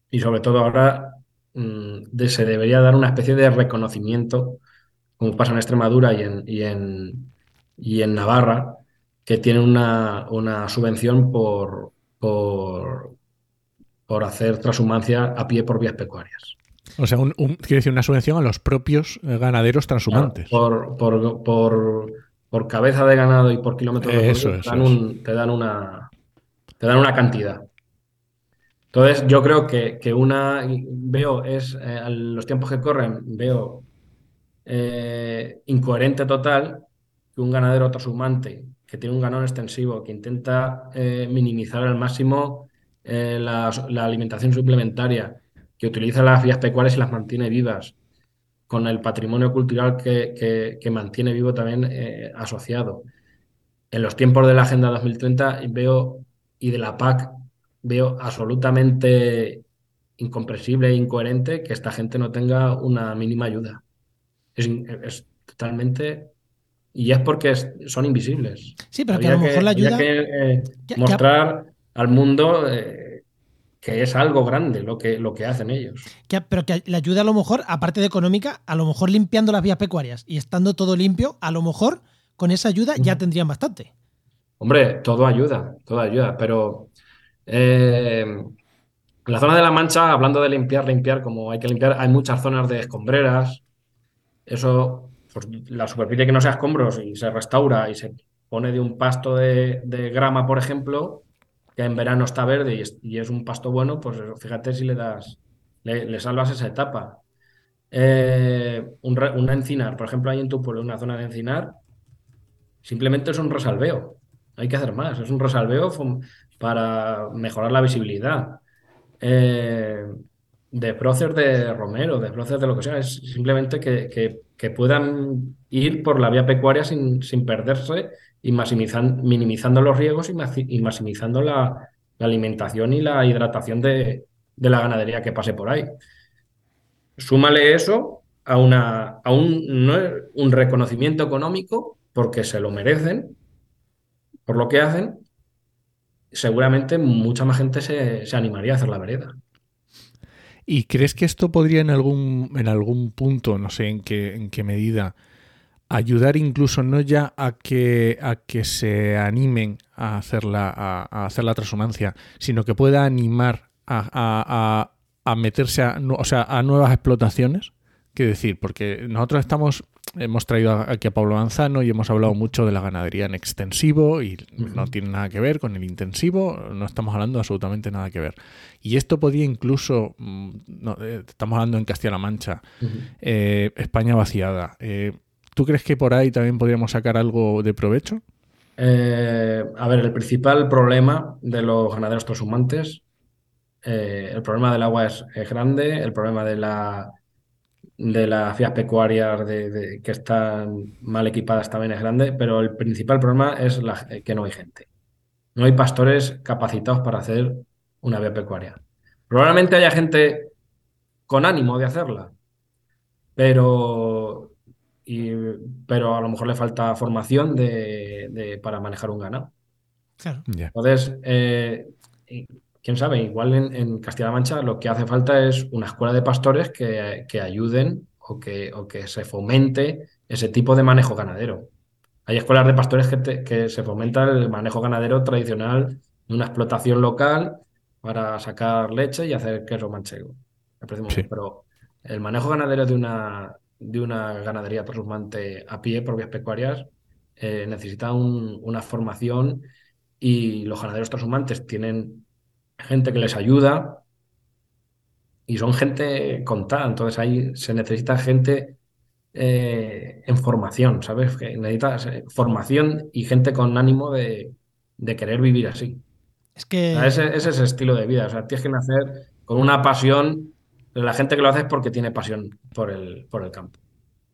y sobre todo ahora mm, se debería dar una especie de reconocimiento, como pasa en Extremadura y en, y en, y en Navarra, que tienen una, una subvención por, por, por hacer transhumancia a pie por vías pecuarias. O sea, un, quiere decir una subvención a los propios eh, ganaderos transhumantes. por, por, por, cabeza de ganado y por kilómetro de eso, te, dan te, dan una, te dan una cantidad. Entonces, yo creo que, que una, veo, es, eh, a los tiempos que corren, veo eh, incoherente total que un ganadero transhumante que tiene un ganón extensivo, que intenta minimizar al máximo la, la alimentación suplementaria, que utiliza las vías pecuarias y las mantiene vivas, con el patrimonio cultural que, que, mantiene vivo también eh, asociado. En los tiempos de la Agenda 2030 veo, y de la PAC, veo absolutamente incomprensible e incoherente que esta gente no tenga una mínima ayuda. Es, totalmente... Y es porque son invisibles. Sí, pero que a lo mejor la ayuda... Que, eh, mostrar al mundo... Eh, que es algo grande lo que, lo que hacen ellos. pero que le ayuda a lo mejor, aparte de económica, a lo mejor limpiando las vías pecuarias y estando todo limpio, a lo mejor con esa ayuda ya tendrían bastante. Hombre, todo ayuda, todo ayuda, pero eh, en la zona de la Mancha, hablando de limpiar, limpiar, como hay que limpiar, hay muchas zonas de escombreras. Eso, pues, la superficie que no sea escombros y se restaura y se pone de un pasto de grama, por ejemplo, que en verano está verde y es, un pasto bueno, pues fíjate si le das, le, salvas esa etapa. Eh, un, una encinar, por ejemplo, hay en tu pueblo una zona de encinar, simplemente es un resalveo. Hay que hacer más, es un resalveo para mejorar la visibilidad. Eh, de proces de romero, de proces de lo que sea, es simplemente que, puedan ir por la vía pecuaria sin, sin perderse y minimizando los riesgos y, maximizando la, alimentación y la hidratación de, la ganadería que pase por ahí. Súmale eso a, una, a un, un reconocimiento económico porque se lo merecen por lo que hacen, seguramente mucha más gente se, se animaría a hacer la vereda. ¿Y crees que esto podría en algún, en algún punto, no sé en qué, en qué medida, ayudar incluso no ya a que, a que se animen a hacer la, a, hacer la transhumancia, sino que pueda animar a, a, meterse a, o sea, a nuevas explotaciones. ¿Qué decir? Porque nosotros estamos hemos traído aquí a Pablo Manzano y hemos hablado mucho de la ganadería en extensivo y no tiene nada que ver con el intensivo, no estamos hablando absolutamente nada que ver. Y esto podía incluso, mm, eh, estamos hablando en Castilla-La Mancha, eh, España vaciada. Eh, ¿Tú crees que por ahí también podríamos sacar algo de provecho? a ver, el principal problema de los ganaderos transhumantes, el problema del agua es grande, el problema de la de las vías pecuarias de, que están mal equipadas también es grande, pero el principal problema es la, que no hay gente. No hay pastores capacitados para hacer una vía pecuaria. Probablemente haya gente con ánimo de hacerla, pero, pero a lo mejor le falta formación de, para manejar un ganado. Entonces, eh, quién sabe, igual en, Castilla-La Mancha lo que hace falta es una escuela de pastores que, ayuden o que, o que, se fomente ese tipo de manejo ganadero. Hay escuelas de pastores que, que se fomenta el manejo ganadero tradicional de una explotación local para sacar leche y hacer queso manchego. Pero el manejo ganadero de una, de una ganadería transhumante a pie, propias pecuarias, eh, necesita una formación y los ganaderos transhumantes tienen gente que les ayuda y son gente contada, entonces ahí se necesita gente eh, en formación, ¿sabes? Que necesita formación y gente con ánimo de, querer vivir así. Es que... ese, es el estilo de vida, o sea, tienes que nacer con una pasión, la gente que lo hace es porque tiene pasión por el, por el campo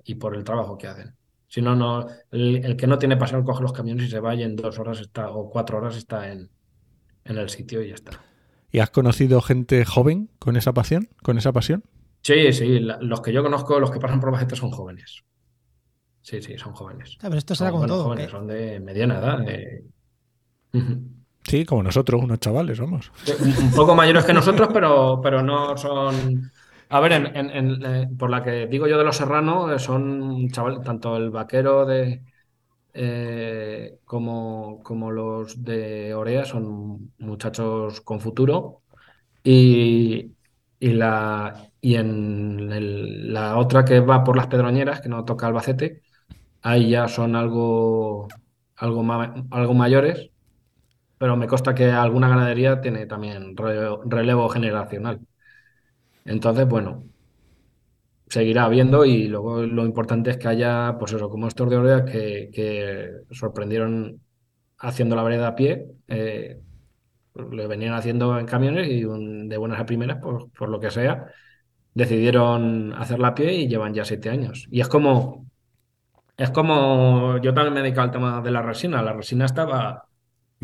y por el trabajo que hacen. Si no, no el, que no tiene pasión coge los camiones y se va y en dos horas está, o cuatro horas está en, en el sitio y ya está. ¿Y has conocido gente joven con esa pasión? ¿Con esa pasión? Sí, sí. los que yo conozco, los que pasan por Bajete son jóvenes. Sí, sí, son jóvenes. Ah, pero esto será como todo. Jóvenes, son de mediana edad. Sí, como nosotros, unos chavales, vamos. Un poco mayores que nosotros, pero, pero no son. A ver, en, eh, por la que digo yo de los serranos, eh, son chavales, tanto el vaquero de, eh, como, como los de Orea, son muchachos con futuro. Y, la, y en la otra que va por las Pedroñeras, que no toca Albacete, ahí ya son algo, algo, algo mayores, pero me consta que alguna ganadería tiene también relevo generacional. Entonces, bueno, seguirá habiendo y luego lo importante es que haya, pues eso, como estos de Orea que, sorprendieron haciendo la vereda a pie, eh, lo venían haciendo en camiones y de buenas a primeras, por, por lo que sea, decidieron hacerla a pie y llevan ya siete años. Y es como, es como, yo también me he dedicado al tema de la resina, la resina estaba,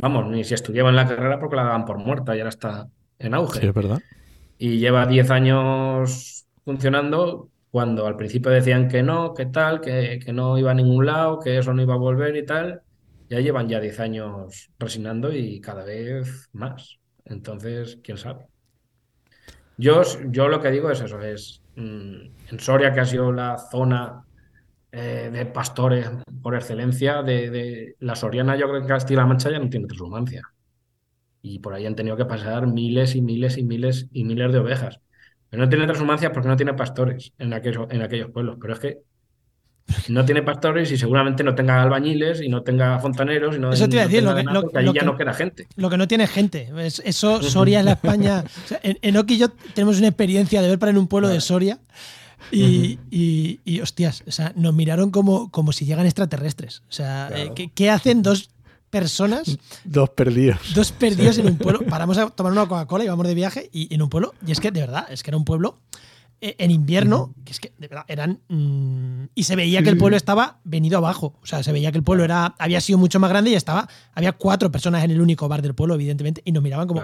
vamos, ni si estudiaba en la carrera porque la daban por muerta y ahora está en auge. Sí, es verdad. Y lleva diez años funcionando cuando al principio decían que no, que tal, que, no iba a ningún lado, que eso no iba a volver y tal, ya llevan ya 10 años resinando y cada vez más. Entonces, quién sabe. Yo, yo lo que digo es eso, es mm, en Soria, que ha sido la zona eh, de pastores por excelencia, de, la Soriana, yo creo que Castilla-La Mancha ya no tiene transhumancia. Y por ahí han tenido que pasar miles y miles y miles y miles de ovejas. Pero no tiene transhumancia porque no tiene pastores en aquellos, en aquellos pueblos. Pero es que no tiene pastores y seguramente no tenga albañiles y no tenga fontaneros. Y no, eso te iba a decir, lo que, allí ya no queda gente. Lo que no tiene gente. eso, Soria es la España. en, Oki y yo tenemos una experiencia de ver para en un pueblo de Soria. Y, y, hostias, o sea, nos miraron como, como si llegan extraterrestres. O sea, eh, ¿qué, hacen dos personas. Dos perdidos. Dos perdidos en un pueblo. Paramos a tomar una Coca-Cola y vamos de viaje y en un pueblo. Y es que, de verdad, es que era un pueblo eh, en invierno, que es que de verdad eran. Mm, y se veía que el pueblo estaba venido abajo. O sea, se veía que el pueblo era había sido mucho más grande y estaba. Había cuatro personas en el único bar del pueblo, evidentemente, y nos miraban como.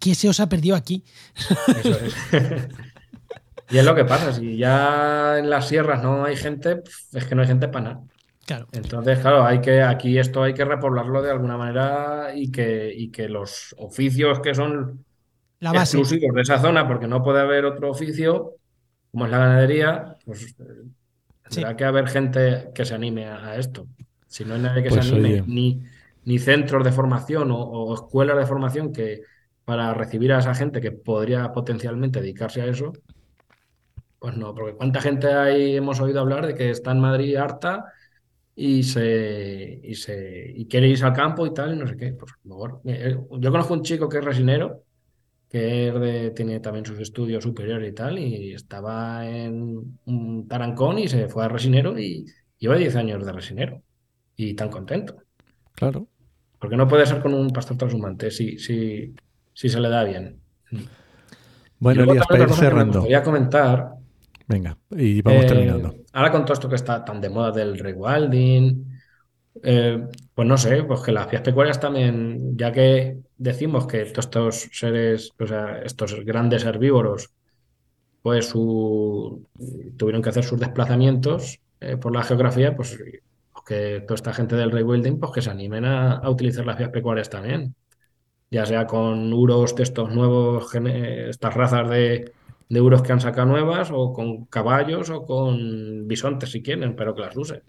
¿qué, se os ha perdido aquí? Eso es. y es lo que pasa, si ya en las sierras no hay gente, es que no hay gente para nada. Entonces, claro, hay que, aquí esto hay que repoblarlo de alguna manera y que, y que los oficios que son la exclusivos de esa zona, porque no puede haber otro oficio, como es la ganadería, pues tendrá que haber gente que se anime a, esto. Si no hay nadie que se pues, anime, ni, ni centros de formación o, escuelas de formación que para recibir a esa gente que podría potencialmente dedicarse a eso, Pues no, porque cuánta gente hay, hemos oído hablar de que está en Madrid harta y se, y se y quiere irse al campo y tal, y no sé qué. Pues, mejor. Eh, Yo conozco un chico que es resinero, que es de- tiene también sus estudios superiores y tal, y estaba en un Tarancón y se fue a resinero y lleva 10 años de resinero y tan contento. Claro. Porque no puede ser con un pastor transhumante si, si, si se le da bien. Bueno, Elías, para ir cerrando. gustaría comentar Venga, y vamos Eh, terminando. Ahora con todo esto que está tan de moda del rewilding, eh, pues no sé, pues que las vías pecuarias también, ya que decimos que todos estos seres, o sea, estos grandes herbívoros, pues su- tuvieron que hacer sus desplazamientos eh, por la geografía, pues que toda esta gente del rewilding, pues que se animen a, a utilizar las vías pecuarias también. Ya sea con uros de estos nuevos, estas razas de, de uros que han sacado nuevas, o con caballos, o con bisontes si quieren, pero que las usen.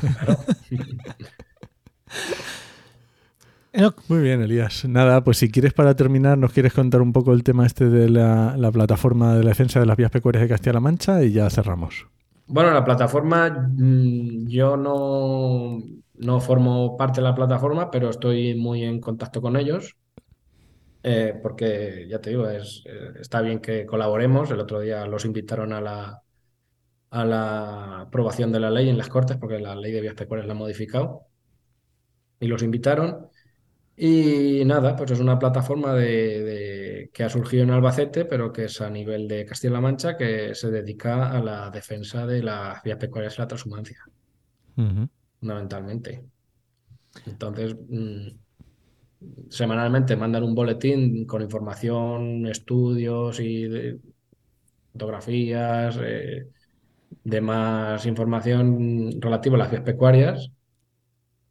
Claro. Muy bien, Elías. Nada, pues si quieres para terminar, nos quieres contar un poco el tema este de la, la plataforma de la defensa de las vías pecuarias de Castilla-La Mancha y ya cerramos. Bueno, la plataforma, mm, yo no, no formo parte de la plataforma, pero estoy muy en contacto con ellos, eh, porque ya te digo, es, eh, está bien que colaboremos. El otro día los invitaron a la, a la aprobación de la ley en las Cortes, porque la ley de vías pecuarias la han modificado, y los invitaron. Y nada, pues es una plataforma de, de- que ha surgido en Albacete, pero que es a nivel de Castilla-La Mancha, que se dedica a la defensa de las vías pecuarias y la transhumancia, Ujú. fundamentalmente. Entonces, mm, semanalmente mandan un boletín con información, estudios y fotografías, eh, demás información relativa a las vías pecuarias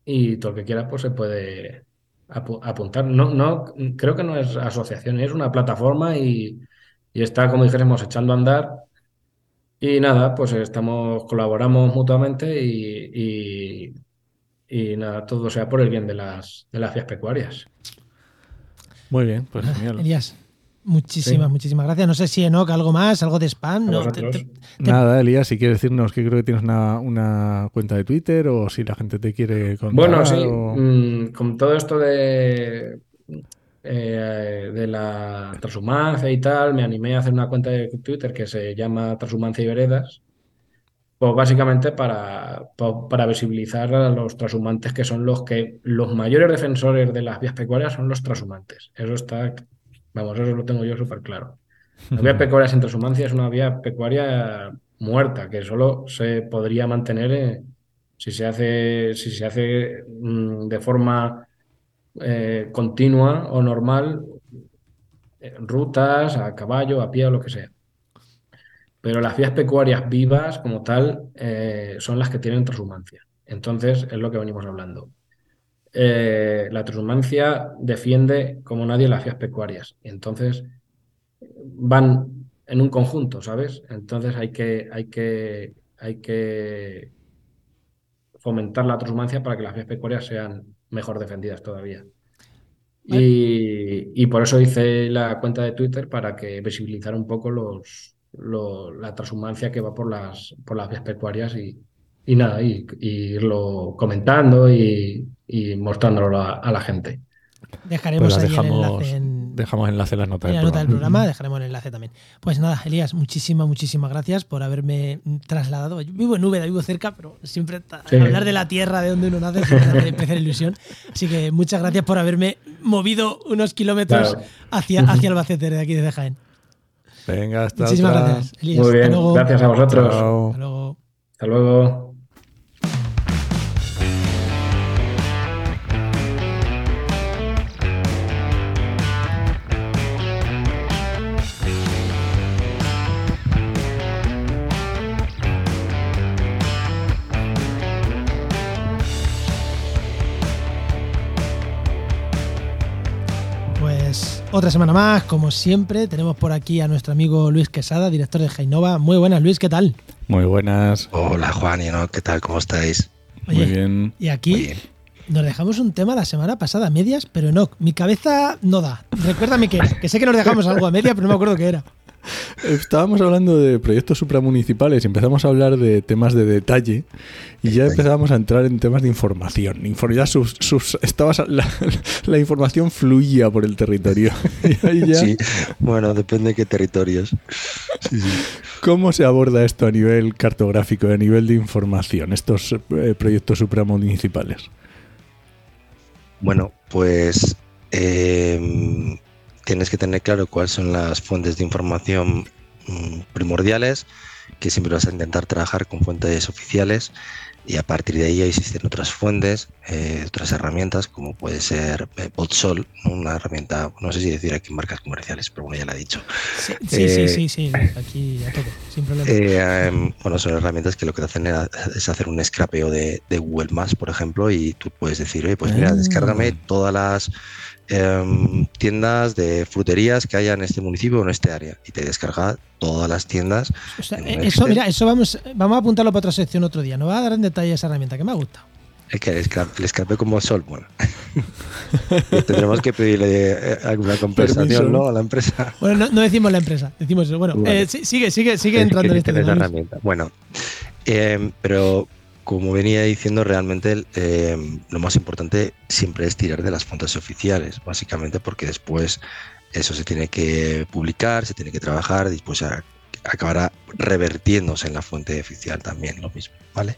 y todo el que quiera pues se puede apu- apuntar. No, no, creo que no es asociación, es una plataforma y, y está, como dijésemos, echando a andar. Y nada, pues estamos, colaboramos mutuamente y, y nada, todo sea por el bien de las, de las vías pecuarias. Muy bien, pues genial. Elías, muchísimas, Sí. muchísimas gracias. No sé si Enoch, algo más, algo de spam. No, te- vosotros. te- te- Nada, Elías, si quieres decirnos que creo que tienes una, una cuenta de Twitter o si la gente te quiere contar. Bueno, sí, o- mm, con todo esto de, eh, de la transhumancia y tal, me animé a hacer una cuenta de Twitter que se llama Transhumancia y Veredas, pues básicamente para, pa- para visibilizar a los transhumantes que son los que los mayores defensores de las vías pecuarias son los transhumantes. Eso está, vamos, eso lo tengo yo súper claro. La vía pecuaria sin transhumancia es una vía pecuaria muerta, que solo se podría mantener eh, si se hace, si se hace mm, de forma eh, continua o normal, en rutas, a caballo, a pie o lo que sea. Pero las vías pecuarias vivas, como tal, eh, son las que tienen transhumancia. Entonces, es lo que venimos hablando. Eh, la transhumancia defiende como nadie las vías pecuarias. Entonces van en un conjunto, ¿sabes? Entonces hay que, hay que, hay que fomentar la transhumancia para que las vías pecuarias sean mejor defendidas todavía. Vale. Y, y por eso hice la cuenta de Twitter para que visibilizar un poco los, lo- la transhumancia que va por las, por las vías pecuarias y, y nada, y, y irlo comentando y, y mostrándolo a, a la gente. dejaremos Pues la ahí el dejamos, enlace en, dejamos enlace en las notas en la del nota del programa. dejaremos el enlace también. Pues nada, Elías, muchísimas, muchísimas gracias por haberme trasladado. Yo vivo en Úbeda, vivo cerca, pero siempre Sí. hablar de la tierra de donde uno nace siempre me hace hacer ilusión. Así que muchas gracias por haberme movido unos kilómetros Claro. hacia, hacia Albacete, de aquí desde Jaén. Venga, hasta Muchísimas otra. gracias, Elías. Muy Hasta bien, luego. gracias a vosotros. Hasta luego. Hasta luego. Otra semana más, como siempre, tenemos por aquí a nuestro amigo Luis Quesada, director de Jainova. Muy buenas, Luis, ¿qué tal? Muy buenas. Hola Juan y no, ¿qué tal? ¿Cómo estáis? Oye, Muy bien. Y aquí bien. nos dejamos un tema la semana pasada, a medias, pero no, mi cabeza no da. Recuérdame que era, que sé que nos dejamos algo a media, pero no me acuerdo qué era. Estábamos hablando de proyectos supramunicipales y empezamos a hablar de temas de detalle y ya empezábamos a entrar en temas de información. ya sus, sus, la, información fluía por el territorio. Sí, bueno, depende de qué territorios. ¿Cómo se aborda esto a nivel cartográfico, a nivel de información, estos eh, proyectos supramunicipales? Bueno, pues eh, tienes que tener claro cuáles son las fuentes de información mm, primordiales, que siempre vas a intentar trabajar con fuentes oficiales y a partir de ahí existen otras fuentes, eh, otras herramientas, como puede ser eh, Botsol, una herramienta, no sé si decir aquí marcas comerciales, pero bueno, ya la he dicho. Sí, sí, sí, sí, aquí a todo, sin problema. Eh, bueno, son herramientas que lo que te hacen es hacer un scrapeo de, Google Maps, por ejemplo, y tú puedes decir, oye, pues mira, ah. descárgame todas las Em, tiendas de fruterías que haya en este municipio o en este área y te descarga todas las tiendas. Eh, eso, mira, eso vamos, vamos a apuntarlo para otra sección otro día. No va a dar en detalle esa herramienta que me ha gustado. Es que le escapé como sol. Bueno, tendremos que pedirle eh, alguna compensación ¿no? a la empresa. Bueno, no, decimos la empresa, decimos eso. Bueno, eh, sigue, sigue, sigue entrando en este herramienta. Bueno, em, pero como venía diciendo, realmente eh, lo más importante siempre es tirar de las fuentes oficiales, básicamente porque después eso se tiene que publicar, se tiene que trabajar, después acabará revertiéndose en la fuente oficial también, lo mismo, ¿vale?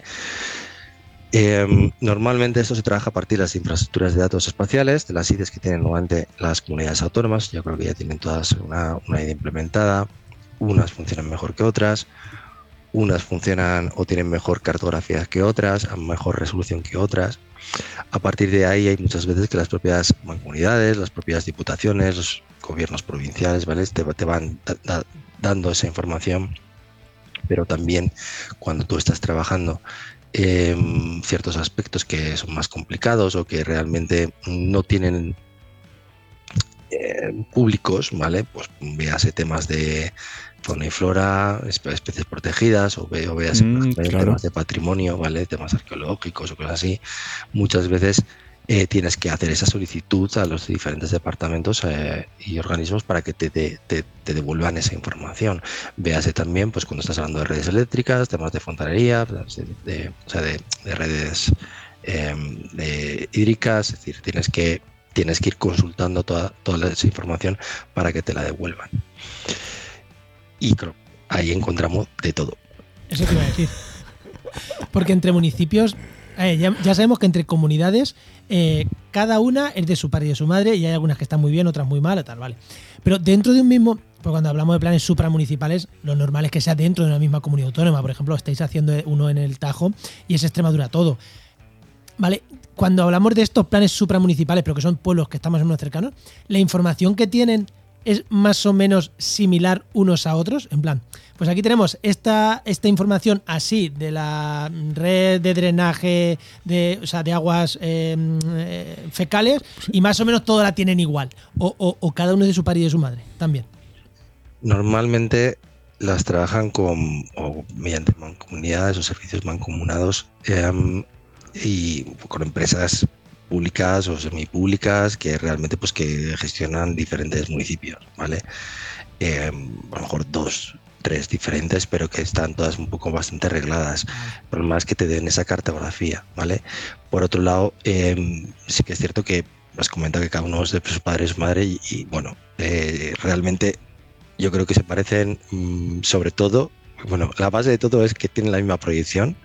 Em, normalmente esto se trabaja a partir de las infraestructuras de datos espaciales, de las IDES que tienen normalmente las comunidades autónomas, yo creo que ya tienen todas una, una implementada, unas funcionan mejor que otras, unas funcionan o tienen mejor cartografía que otras, mejor resolución que otras. A partir de ahí hay muchas veces que las propias comunidades, las propias diputaciones, los gobiernos provinciales, ¿vale? Te, van dando esa información, pero también cuando tú estás trabajando en ciertos aspectos que son más complicados o que realmente no tienen eh, públicos, ¿vale? Pues véase temas de fauna y flora, especies protegidas, o, ve, veas mm, temas de patrimonio, ¿vale? Temas arqueológicos o cosas así. Muchas veces eh, tienes que hacer esa solicitud a los diferentes departamentos eh, y organismos para que te, te, devuelvan esa información. Véase también, pues cuando estás hablando de redes eléctricas, temas de fontanería, de, o sea, de, redes em, hídricas, es decir, tienes que, tienes que ir consultando toda, toda esa información para que te la devuelvan. Y ahí encontramos de todo. Eso te iba a decir. Porque entre municipios, eh, ya, sabemos que entre comunidades, eh, cada una es de su padre y de su madre, y hay algunas que están muy bien, otras muy mal, tal, vale. Pero dentro de un mismo, pues cuando hablamos de planes supramunicipales, lo normal es que sea dentro de una misma comunidad autónoma. Por ejemplo, estáis haciendo uno en el Tajo y es Extremadura todo. ¿Vale? Cuando hablamos de estos planes supramunicipales, pero que son pueblos que estamos en unos cercanos, la información que tienen es más o menos similar unos a otros? En plan, pues aquí tenemos esta, esta información así de la red de drenaje de, o sea, de aguas em, eh, fecales y más o menos todas la tienen igual. O, cada uno de su padre y de su madre también. Normalmente las trabajan con, o mediante mancomunidades o servicios mancomunados em, y con empresas públicas o semipúblicas que realmente pues que gestionan diferentes municipios, ¿vale? Eh, a lo mejor dos, tres diferentes, pero que están todas un poco bastante arregladas. Por más que te den esa cartografía, ¿vale? Por otro lado, em, sí que es cierto que has comentado que cada uno es de su padre y su madre y, bueno, eh, realmente yo creo que se parecen mm, sobre todo, bueno, la base de todo es que tienen la misma proyección,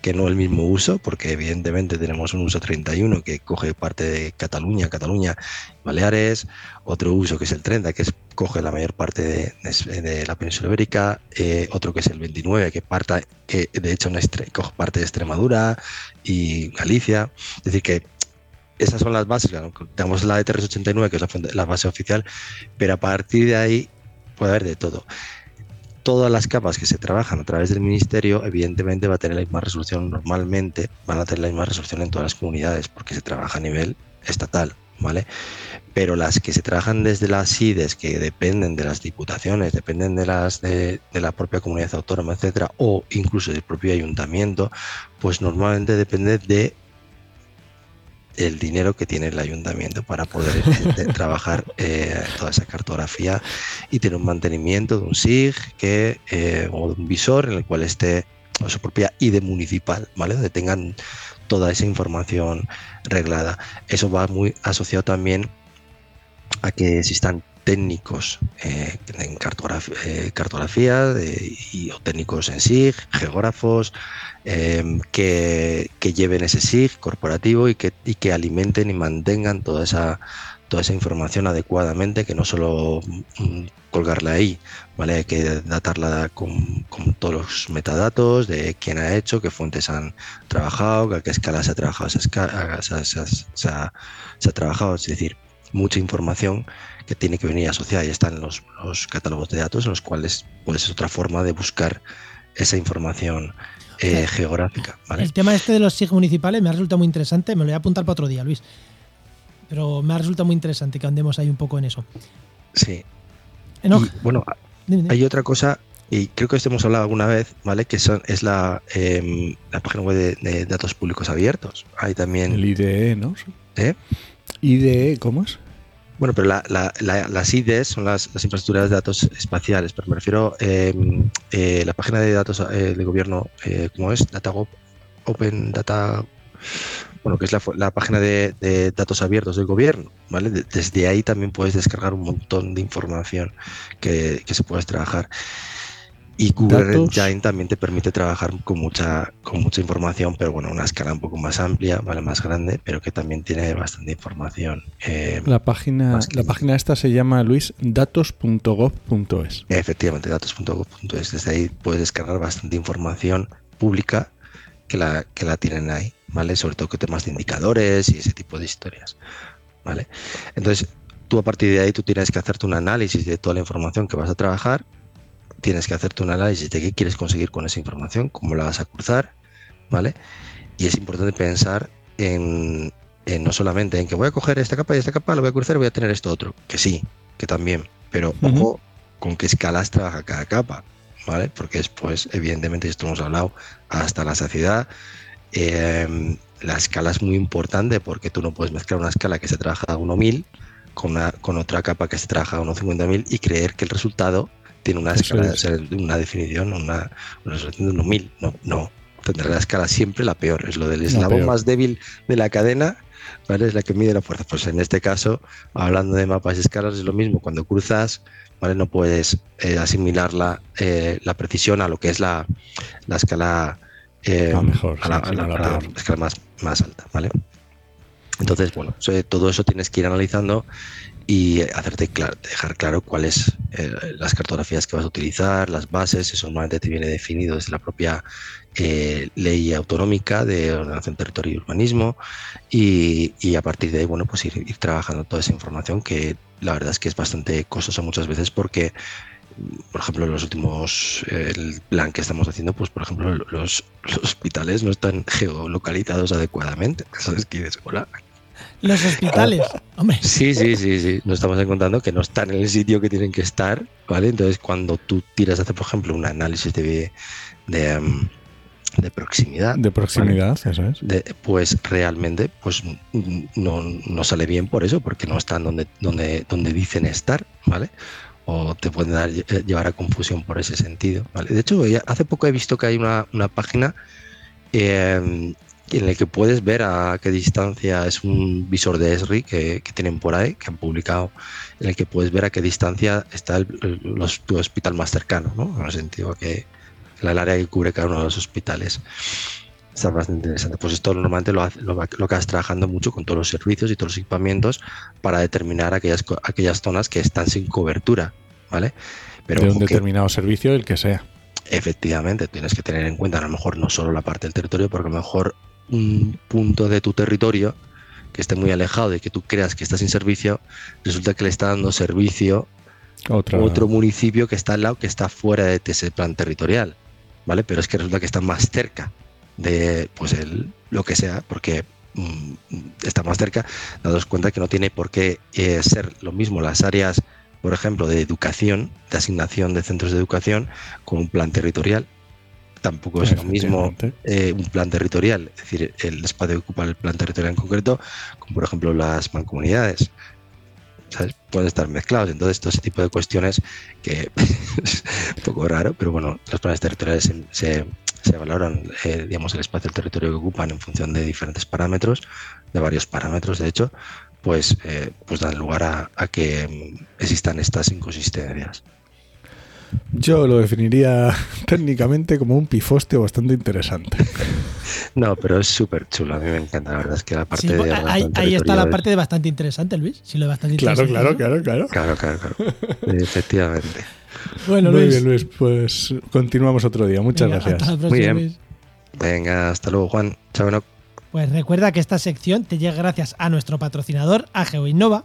que no el mismo uso, porque evidentemente tenemos un uso 31 que coge parte de Cataluña, Cataluña, Baleares, otro uso que es el 30 que es, coge la mayor parte de, la península ibérica, eh, otro que es el 29 que parta, de hecho coge parte de Extremadura y Galicia, es decir que esas son las bases, tenemos la de 389 que es la, la base oficial, pero a partir de ahí puede haber de todo todas las capas que se trabajan a través del ministerio, evidentemente va a tener la misma resolución normalmente, van a tener la misma resolución en todas las comunidades, porque se trabaja a nivel estatal, ¿vale? Pero las que se trabajan desde las IDES, que dependen de las diputaciones, dependen de las de, la propia comunidad autónoma, etcétera, o incluso del propio ayuntamiento, pues normalmente depende de el dinero que tiene el ayuntamiento para poder trabajar eh, toda esa cartografía y tener un mantenimiento de un SIG que, eh, o de un visor en el cual esté su propia ID municipal, ¿vale? Donde tengan toda esa información reglada. Eso va muy asociado también a que existan técnicos eh, en cartografía, y, o técnicos en SIG, geógrafos, Em, que, lleven ese SIG corporativo y que, que alimenten y mantengan toda esa, toda esa información adecuadamente, que no solo mm, colgarla ahí, ¿vale? Hay que datarla con, todos los metadatos de quién ha hecho, qué fuentes han trabajado, a qué escala se ha trabajado, se, ha, trabajado, es decir, mucha información que tiene que venir asociada y están los, los catálogos de datos en los cuales pues, es otra forma de buscar esa información eh, geográfica. El tema este de los SIG municipales me ha resultado muy interesante. Me lo voy a apuntar para otro día, Luis. Pero me ha resultado muy interesante que andemos ahí un poco en eso. Sí. bueno, hay otra cosa, y creo que esto hemos hablado alguna vez, ¿vale? Que son, es la, em, la página web de, datos públicos abiertos. Hay también. El IDE, ¿no? ¿Eh? IDE, ¿cómo es? Bueno, pero las IDES son las, infraestructuras de datos espaciales, pero me refiero em, eh, la página de datos eh, de gobierno, eh, ¿cómo es? DataGov, Open Data, bueno, que es la, página de, datos abiertos del gobierno, ¿vale? desde ahí también puedes descargar un montón de información que, que se puede trabajar. Y Google Engine también te permite trabajar con mucha, con mucha información, pero bueno, una escala un poco más amplia, ¿vale? más grande, pero que también tiene bastante información. Eh, la página, la página esta se llama Luis datos.gov.es. Efectivamente, datos.gov.es. Desde ahí puedes descargar bastante información pública que la, que la tienen ahí, ¿vale? Sobre todo que temas de indicadores y ese tipo de historias. ¿Vale? Entonces, tú a partir de ahí tú tienes que hacerte un análisis de toda la información que vas a trabajar tienes que hacerte un análisis de qué quieres conseguir con esa información, cómo la vas a cruzar, ¿vale? Y es importante pensar en, no solamente en que voy a coger esta capa y esta capa, lo voy a cruzar y voy a tener esto otro, que sí, que también, pero ojo con qué escalas trabaja cada capa, ¿vale? Porque después, evidentemente, esto hemos hablado hasta la saciedad, em, la escala es muy importante porque tú no puedes mezclar una escala que se trabaja a 1000 con, una, con otra capa que se trabaja a 1.50.000 y creer que el resultado tiene una escala, una definición, una, una de 1000. No, no. Tendrá la escala siempre la peor. Es lo del eslabón más débil de la cadena, ¿vale? Es la que mide la fuerza. Pues en este caso, hablando de mapas y escalas, es lo mismo. Cuando cruzas, ¿vale? No puedes eh, asimilar la, eh, la, precisión a lo que es la, la escala. Eh, mejor, a la, escala más, más alta, ¿vale? Entonces, bueno, todo eso tienes que ir analizando y hacerte dejar claro cuáles eh, las cartografías que vas a utilizar, las bases, eso normalmente te viene definido desde la propia eh, ley autonómica de ordenación territorio y urbanismo y, a partir de ahí, bueno, pues ir, trabajando toda esa información que la verdad es que es bastante costosa muchas veces porque por ejemplo, los últimos, el plan que estamos haciendo, pues por ejemplo, los, hospitales no están geolocalizados adecuadamente. ¿Sabes qué dices? Hola, los hospitales, hombre. Sí, sí, sí, sí. Nos estamos encontrando que no están en el sitio que tienen que estar, ¿vale? Entonces, cuando tú tiras a hacer, por ejemplo, un análisis de, de, em, proximidad. De proximidad, eso es. pues realmente pues no, no, sale bien por eso, porque no están donde, donde, donde dicen estar, ¿vale? O te pueden dar, llevar a confusión por ese sentido, ¿vale? De hecho, hace poco he visto que hay una, una página eh, en el que puedes ver a qué distancia es un visor de ESRI que, tienen por ahí, que han publicado, en el que puedes ver a qué distancia está el, tu hospital más cercano, ¿no? En el sentido que el área que cubre cada uno de los hospitales. Está bastante interesante. Pues esto normalmente lo, lo, lo acabas trabajando mucho con todos los servicios y todos los equipamientos para determinar aquellas, aquellas zonas que están sin cobertura, ¿vale? Pero de un determinado servicio, el que sea. Efectivamente, tienes que tener en cuenta a lo mejor no solo la parte del territorio, porque a lo mejor un punto de tu territorio que esté muy alejado de que tú creas que está sin servicio, resulta que le está dando servicio a otro municipio que está al lado, que está fuera de ese plan territorial, ¿vale? Pero es que resulta que está más cerca de, pues, el, lo que sea, porque mm, está más cerca, dados cuenta que no tiene por qué eh, ser lo mismo las áreas, por ejemplo, de educación, de asignación de centros de educación, con un plan territorial, tampoco es lo mismo eh, un plan territorial, es decir, el espacio que ocupa el plan territorial en concreto, como por ejemplo las mancomunidades. ¿sabes? Pueden estar mezclados. Entonces, todo ese tipo de cuestiones que es un poco raro, pero bueno, los planes territoriales se, se- se valoran, eh, digamos, el espacio, el territorio que ocupan en función de diferentes parámetros, de varios parámetros, de hecho, pues, eh, pues dan lugar a, a que mm, existan estas inconsistencias. Yo lo definiría técnicamente como un pifostio bastante interesante. No, pero es súper chulo. A mí me encanta, la verdad es que la parte Sí, de ahí, ahí está la parte de bastante interesante, Luis. Sí, lo de bastante Claro, interesante. claro, ¿no? claro, claro. Claro, claro, claro. Efectivamente. Bueno, Muy Luis. bien, Luis. Pues continuamos otro día. Muchas venga, gracias. Hasta la Muy próxima, bien. Luis. Venga, hasta luego, Juan. Chao. Pues recuerda que esta sección te llega gracias a nuestro patrocinador, a GeoInnova.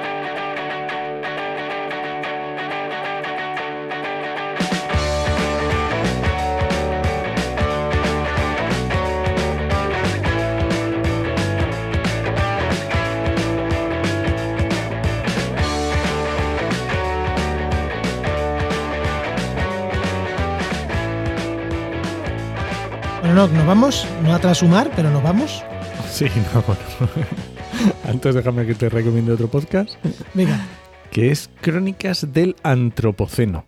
Bueno, no, nos vamos, no a trashumar, pero nos vamos. Sí, no, bueno. Antes déjame que te recomiende otro podcast, Venga, que es Crónicas del Antropoceno,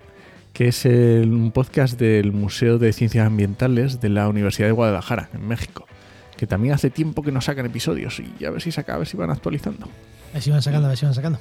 que es el- un podcast del Museo de Ciencias Ambientales de la Universidad de Guadalajara, en México, que también hace tiempo que no sacan episodios y a ver si saca, a ver si van actualizando. a ver si van sacando, a ver si van sacando.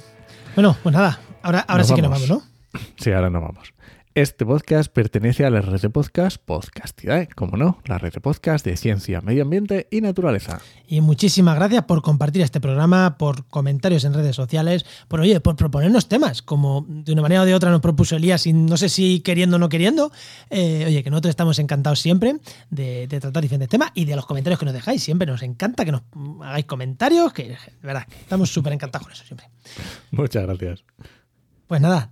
Bueno, pues nada, ahora, ahora Nos sí que nos vamos. ¿no? Sí, ahora no vamos. Este podcast pertenece a la red de podcast Podcastidae, como no, la red de podcast de ciencia, medio ambiente y naturaleza. Y muchísimas gracias por compartir este programa, por comentarios en redes sociales, por oye, por proponernos temas, como de una manera o de otra nos propuso Elías, y no sé si queriendo o no queriendo. Eh, oye, que nosotros estamos encantados siempre de, de tratar diferentes temas y de los comentarios que nos dejáis. Siempre nos encanta que nos hagáis comentarios, que de verdad, que estamos súper encantados con eso siempre. Muchas gracias. Pues nada,